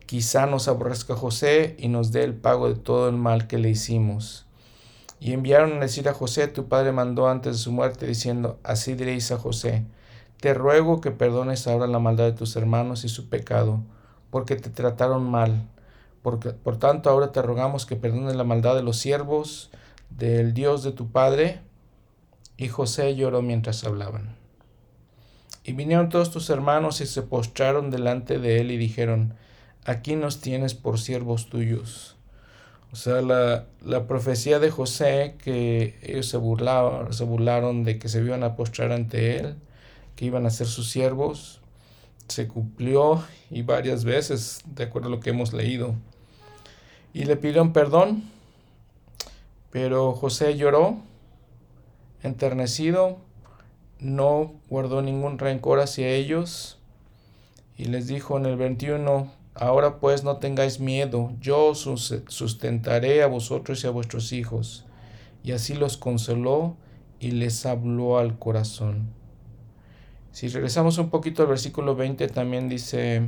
quizá nos aborrezca José y nos dé el pago de todo el mal que le hicimos. Y enviaron a decir a José, tu padre mandó antes de su muerte, diciendo, así diréis a José, te ruego que perdones ahora la maldad de tus hermanos y su pecado, porque te trataron mal. Porque, por tanto, ahora te rogamos que perdones la maldad de los siervos del Dios de tu padre, Y José lloró mientras hablaban. Y vinieron todos tus hermanos y se postraron delante de él y dijeron, aquí nos tienes por siervos tuyos. O sea, la, la profecía de José, que ellos se, se burlaron de que se iban a postrar ante él, que iban a ser sus siervos, se cumplió y varias veces, de acuerdo a lo que hemos leído. Y le pidieron perdón, pero José lloró, enternecido, no guardó ningún rencor hacia ellos y les dijo en el 21, ahora pues no tengáis miedo, yo sustentaré a vosotros y a vuestros hijos. Y así los consoló y les habló al corazón. Si regresamos un poquito al versículo 20, también dice,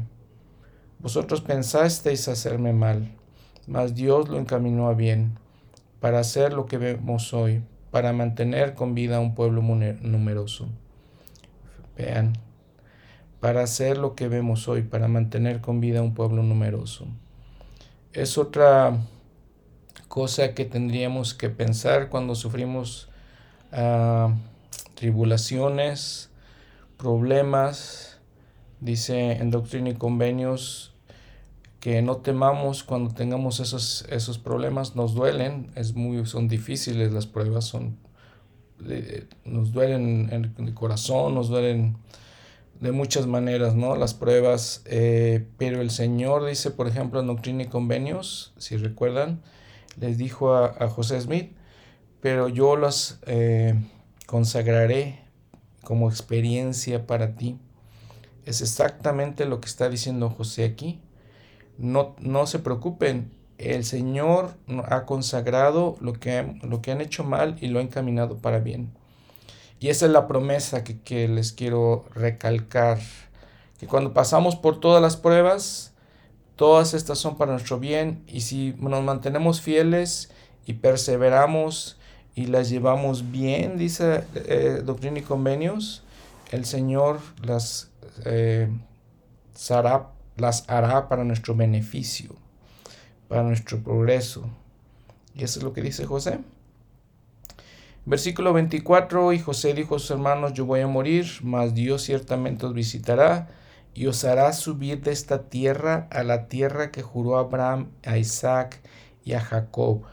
vosotros pensasteis hacerme mal, mas Dios lo encaminó a bien, para hacer lo que vemos hoy, para mantener con vida a un pueblo numeroso. Vean, para hacer lo que vemos hoy, para mantener con vida a un pueblo numeroso. Es otra cosa que tendríamos que pensar cuando sufrimos ah, tribulaciones, problemas, dice en Doctrina y Convenios, que no temamos cuando tengamos esos, esos problemas, nos duelen, es muy, son difíciles las pruebas, son, nos duelen en el corazón, nos duelen de muchas maneras, ¿no? Las pruebas, eh, pero el Señor dice, por ejemplo, en Doctrina y Convenios, si recuerdan, les dijo a, José Smith, pero yo las eh, consagraré como experiencia para ti. Es exactamente lo que está diciendo José aquí. No, no se preocupen, el Señor ha consagrado lo que, lo que han hecho mal y lo ha encaminado para bien. Y esa es la promesa que, que les quiero recalcar, que cuando pasamos por todas las pruebas, todas estas son para nuestro bien y si nos mantenemos fieles y perseveramos y las llevamos bien, dice eh, Doctrina y Convenios, el Señor las, eh, las hará para nuestro beneficio, para nuestro progreso. Y eso es lo que dice José. Versículo 24, y José dijo a sus hermanos, yo voy a morir, mas Dios ciertamente os visitará y os hará subir de esta tierra a la tierra que juró Abraham, a Isaac y a Jacob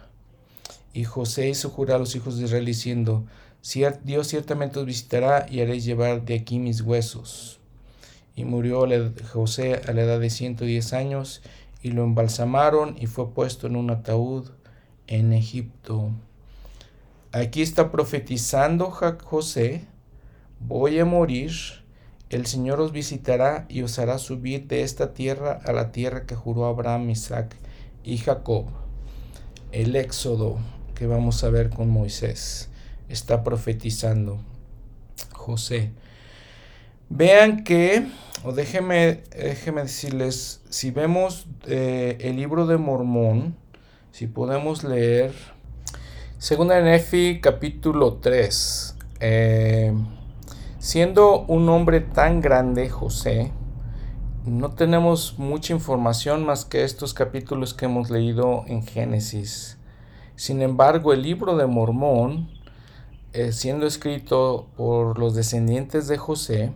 y José hizo jurar a los hijos de Israel diciendo, Dios ciertamente os visitará y haréis llevar de aquí mis huesos. Y murió José a la edad de 110 años y lo embalsamaron y fue puesto en un ataúd en Egipto. Aquí está profetizando José, voy a morir, el Señor os visitará y os hará subir de esta tierra a la tierra que juró Abraham, Isaac y Jacob. El Éxodo que vamos a ver con Moisés. Está profetizando José. Vean que, o déjenme, déjeme decirles, si vemos eh, el libro de Mormón, si podemos leer, segunda Nefi capítulo 3, eh, siendo un hombre tan grande, José, no tenemos mucha información más que estos capítulos que hemos leído en Génesis. Sin embargo, el libro de Mormón, eh, siendo escrito por los descendientes de José,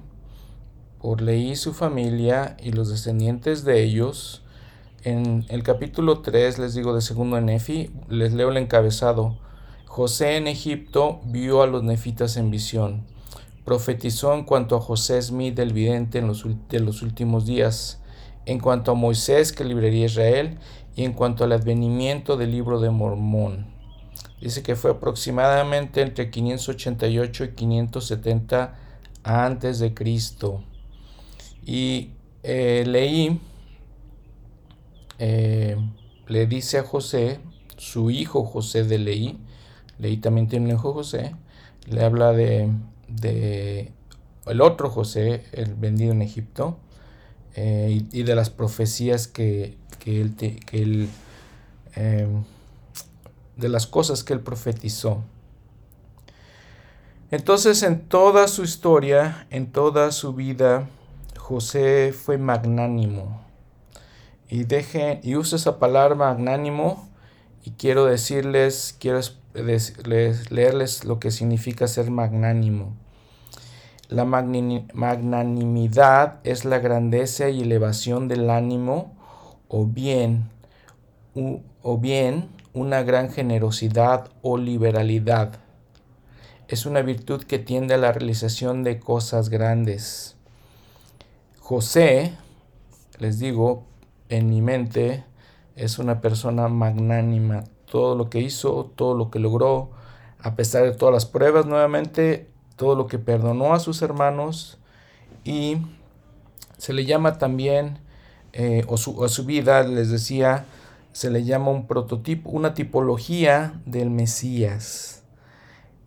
por Leí y su familia y los descendientes de ellos, en el capítulo 3, les digo de segundo Nefi, les leo el encabezado. José en Egipto vio a los nefitas en visión. Profetizó en cuanto a José Smith, el vidente en los, de los últimos días, en cuanto a Moisés que libraría a Israel y en cuanto al advenimiento del libro de Mormón. Dice que fue aproximadamente entre 588 y 570 antes de Cristo. Y eh, leí, eh, le dice a José, su hijo José de Leí, Leí también tiene un hijo José, le habla de, de el otro José, el vendido en Egipto, eh, y, de las profecías que, que él, em, de las cosas que él profetizó. Entonces en toda su historia, en toda su vida, José fue magnánimo. Y deje y uso esa palabra magnánimo y quiero decirles, quiero leerles lo que significa ser magnánimo. La magnanimidad es la grandeza y elevación del ánimo o bien, o bien una gran generosidad o liberalidad. Es una virtud que tiende a la realización de cosas grandes. José, les digo, en mi mente, es una persona magnánima. Todo lo que hizo, todo lo que logró, a pesar de todas las pruebas, nuevamente, todo lo que perdonó a sus hermanos y se le llama también, eh, o, su, su vida, les decía, se le llama un prototipo, una tipología del Mesías.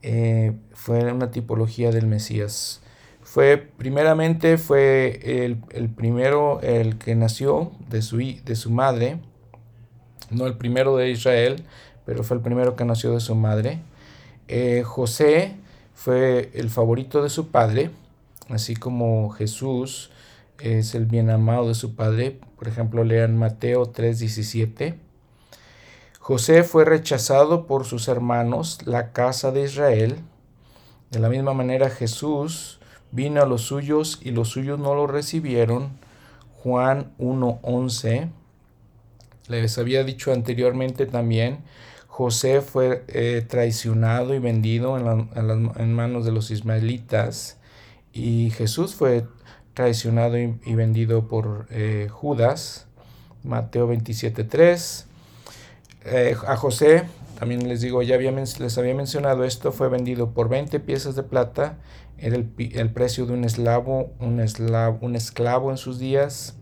Eh, fue una tipología del Mesías. Fue, primeramente, fue el, primero, el que nació de su, de su madre, no el primero de Israel, pero fue el primero que nació de su madre. Eh, José fue el favorito de su padre, así como Jesús es el bien amado de su padre. Por ejemplo, lean Mateo 3:17. José fue rechazado por sus hermanos, la casa de Israel. De la misma manera Jesús vino a los suyos y los suyos no lo recibieron. Juan 1.11. Les había dicho anteriormente también, José fue eh, traicionado y vendido en, manos de los ismaelitas y Jesús fue traicionado y, vendido por eh, Judas. Mateo 27.3. Eh, a José también les digo, ya les había mencionado esto, fue vendido por 20 piezas de plata, era el, precio de un esclavo, un esclavo, un esclavo en sus días.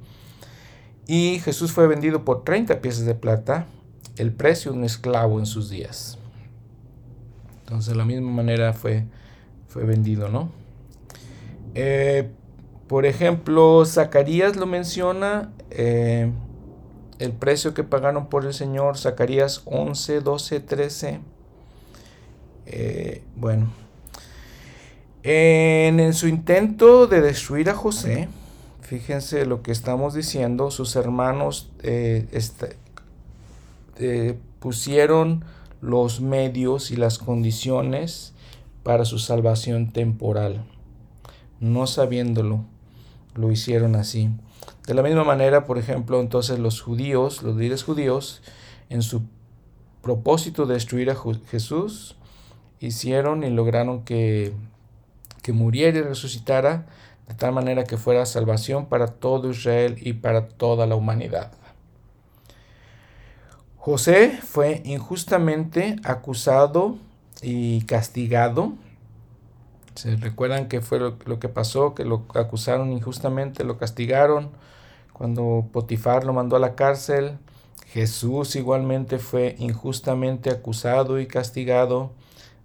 Y Jesús fue vendido por 30 piezas de plata, el precio de un esclavo en sus días. Entonces, de la misma manera fue, fue vendido, ¿no? Eh, por ejemplo, Zacarías lo menciona. Eh, el precio que pagaron por el Señor, Zacarías 11, 12, 13. bueno, en, su intento de destruir a José, fíjense lo que estamos diciendo, sus hermanos eh, eh, pusieron los medios y las condiciones para su salvación temporal. No sabiéndolo, lo hicieron así. De la misma manera, por ejemplo, entonces los judíos, los líderes judíos, en su propósito de destruir a Jesús, hicieron y lograron que, que muriera y resucitara de tal manera que fuera salvación para todo Israel y para toda la humanidad. José fue injustamente acusado y castigado. Se recuerdan que fue lo, lo, que pasó, que lo acusaron injustamente, lo castigaron, cuando Potifar lo mandó a la cárcel, Jesús igualmente fue injustamente acusado y castigado.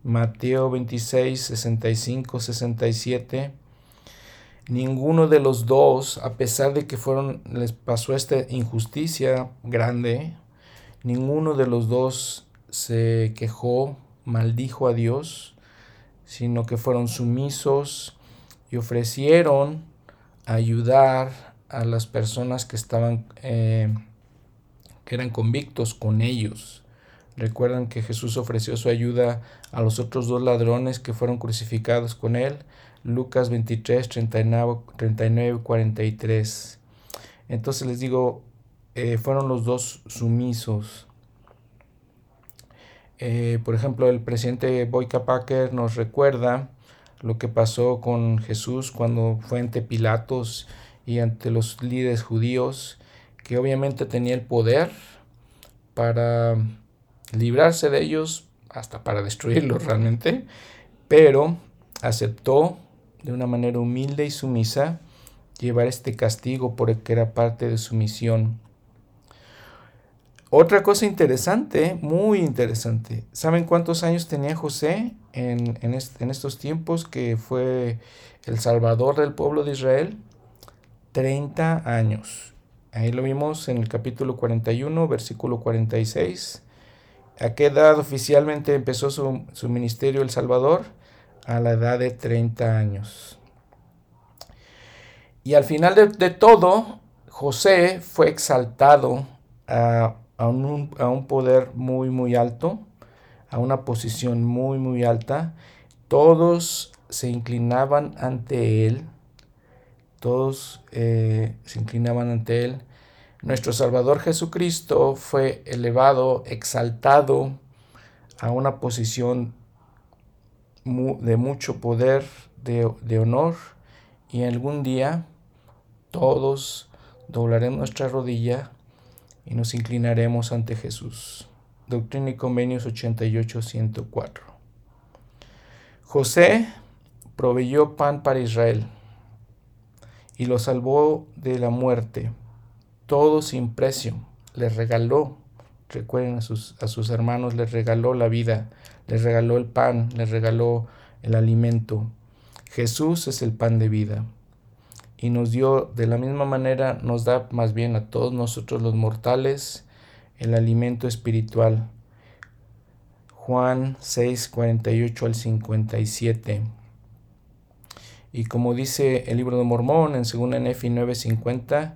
Mateo 26, 65, 67. Ninguno de los dos, a pesar de que fueron, les pasó esta injusticia grande, ninguno de los dos se quejó, maldijo a Dios, sino que fueron sumisos y ofrecieron ayudar a las personas que estaban, eh, que eran convictos con ellos. Recuerdan que Jesús ofreció su ayuda a los otros dos ladrones que fueron crucificados con él. Lucas 23, 39, 43. Entonces les digo, eh, fueron los dos sumisos. Eh, por ejemplo, el presidente Boyka Packer nos recuerda lo que pasó con Jesús cuando fue ante Pilatos y ante los líderes judíos, que obviamente tenía el poder para librarse de ellos, hasta para destruirlos realmente, pero aceptó de una manera humilde y sumisa llevar este castigo por el que era parte de su misión. Otra cosa interesante, muy interesante, ¿saben cuántos años tenía José en, en, estos tiempos que fue el salvador del pueblo de Israel? 30 años. Ahí lo vimos en el capítulo 41, versículo 46. ¿A qué edad oficialmente empezó su, ministerio El Salvador? A la edad de 30 años. Y al final de, todo, José fue exaltado a, un, a, un, poder muy, muy alto, a una posición muy, muy alta. Todos se inclinaban ante Él. Todos eh, se inclinaban ante Él. Nuestro Salvador Jesucristo fue elevado, exaltado a una posición de mucho poder, de, de honor, y algún día todos doblaremos nuestra rodilla y nos inclinaremos ante Jesús. Doctrina y Convenios 88-104. José proveyó pan para Israel y lo salvó de la muerte, todo sin precio. Les regaló, recuerden a sus, a sus hermanos, les regaló la vida, les regaló el pan, les regaló el alimento. Jesús es el pan de vida y nos dio de la misma manera, nos da más bien a todos nosotros los mortales el alimento espiritual. Juan 6, 48 al 57. Y como dice el libro de Mormón en 2 Nefi 9:50,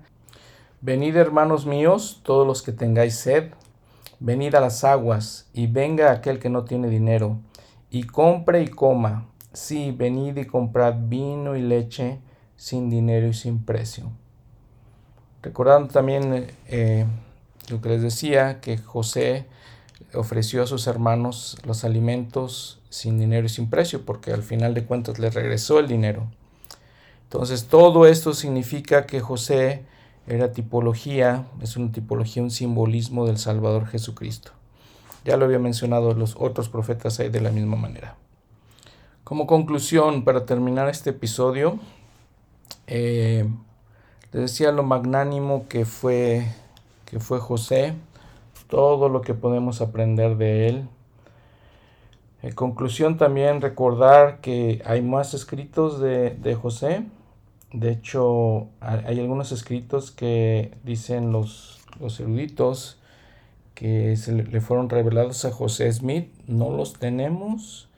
venid hermanos míos, todos los que tengáis sed, venid a las aguas, y venga aquel que no tiene dinero, y compre y coma. Sí, venid y comprad vino y leche sin dinero y sin precio. Recordando también eh, lo que les decía, que José ofreció a sus hermanos los alimentos sin dinero y sin precio, porque al final de cuentas le regresó el dinero. Entonces todo esto significa que José era tipología, es una tipología, un simbolismo del Salvador Jesucristo. Ya lo había mencionado los otros profetas ahí de la misma manera. Como conclusión, para terminar este episodio, eh, les decía lo magnánimo que fue, que fue José, todo lo que podemos aprender de él. En conclusión también recordar que hay más escritos de, José. De hecho, hay algunos escritos que dicen los, los eruditos que se le fueron revelados a José Smith. No los tenemos.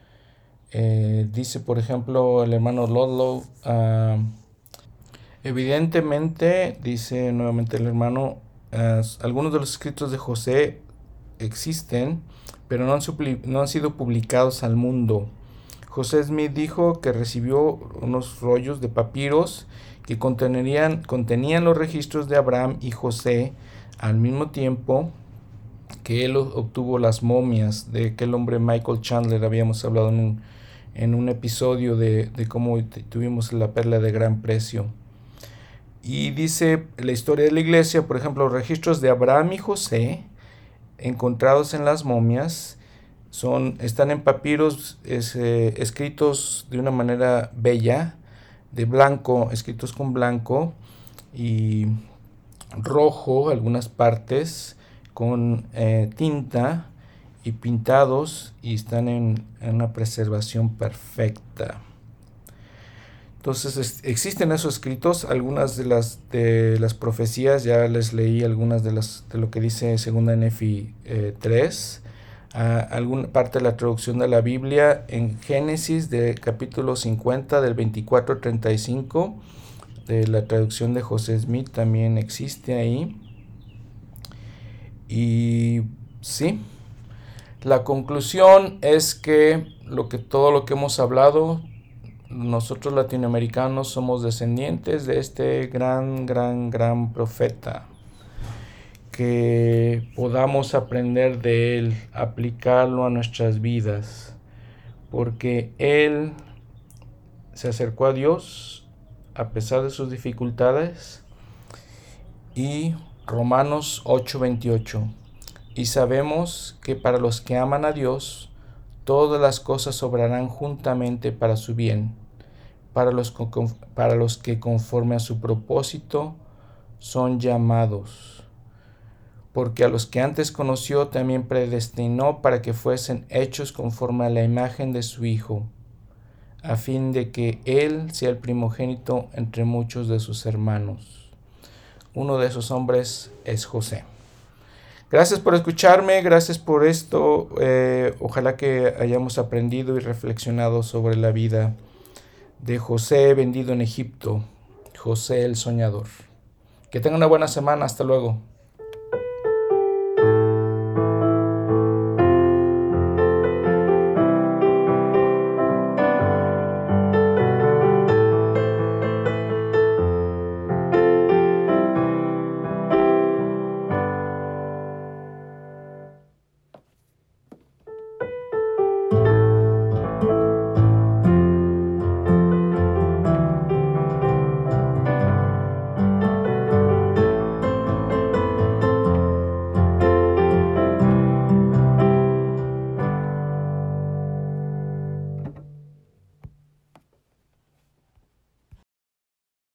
Eh, dice, por ejemplo, el hermano Lodlow. Ah, evidentemente, dice nuevamente el hermano, algunos de los escritos de José existen, pero no han, sido publicados al mundo. José Smith dijo que recibió unos rollos de papiros que contenían, contenían los registros de Abraham y José al mismo tiempo que él obtuvo las momias de aquel hombre Michael Chandler, habíamos hablado en un, en un episodio de, de cómo tuvimos la perla de gran precio. Y dice la historia de la iglesia, por ejemplo, los registros de Abraham y José encontrados en las momias son, están en papiros eh, escritos de una manera bella, de blanco, escritos con blanco y rojo, algunas partes, con eh, tinta y pintados y están en una preservación perfecta. Entonces existen esos escritos, algunas de las de las profecías, ya les leí algunas de las de lo que dice segunda Nefi 3, eh, alguna parte de la traducción de la Biblia en Génesis de capítulo 50 del 24 al 35 de la traducción de José Smith también existe ahí. Y sí, la conclusión es que lo que todo lo que hemos hablado nosotros latinoamericanos somos descendientes de este gran, gran, gran profeta. Que podamos aprender de él, aplicarlo a nuestras vidas, porque él se acercó a Dios a pesar de sus dificultades y Romanos 8:28. Y sabemos que para los que aman a Dios, todas las cosas obrarán juntamente para su bien, para los, para los que conforme a su propósito son llamados. Porque a los que antes conoció también predestinó para que fuesen hechos conforme a la imagen de su Hijo, a fin de que Él sea el primogénito entre muchos de sus hermanos. Uno de esos hombres es José. Gracias por escucharme, gracias por esto. Eh, ojalá que hayamos aprendido y reflexionado sobre la vida de José vendido en Egipto, José el soñador. Que tenga una buena semana, hasta luego.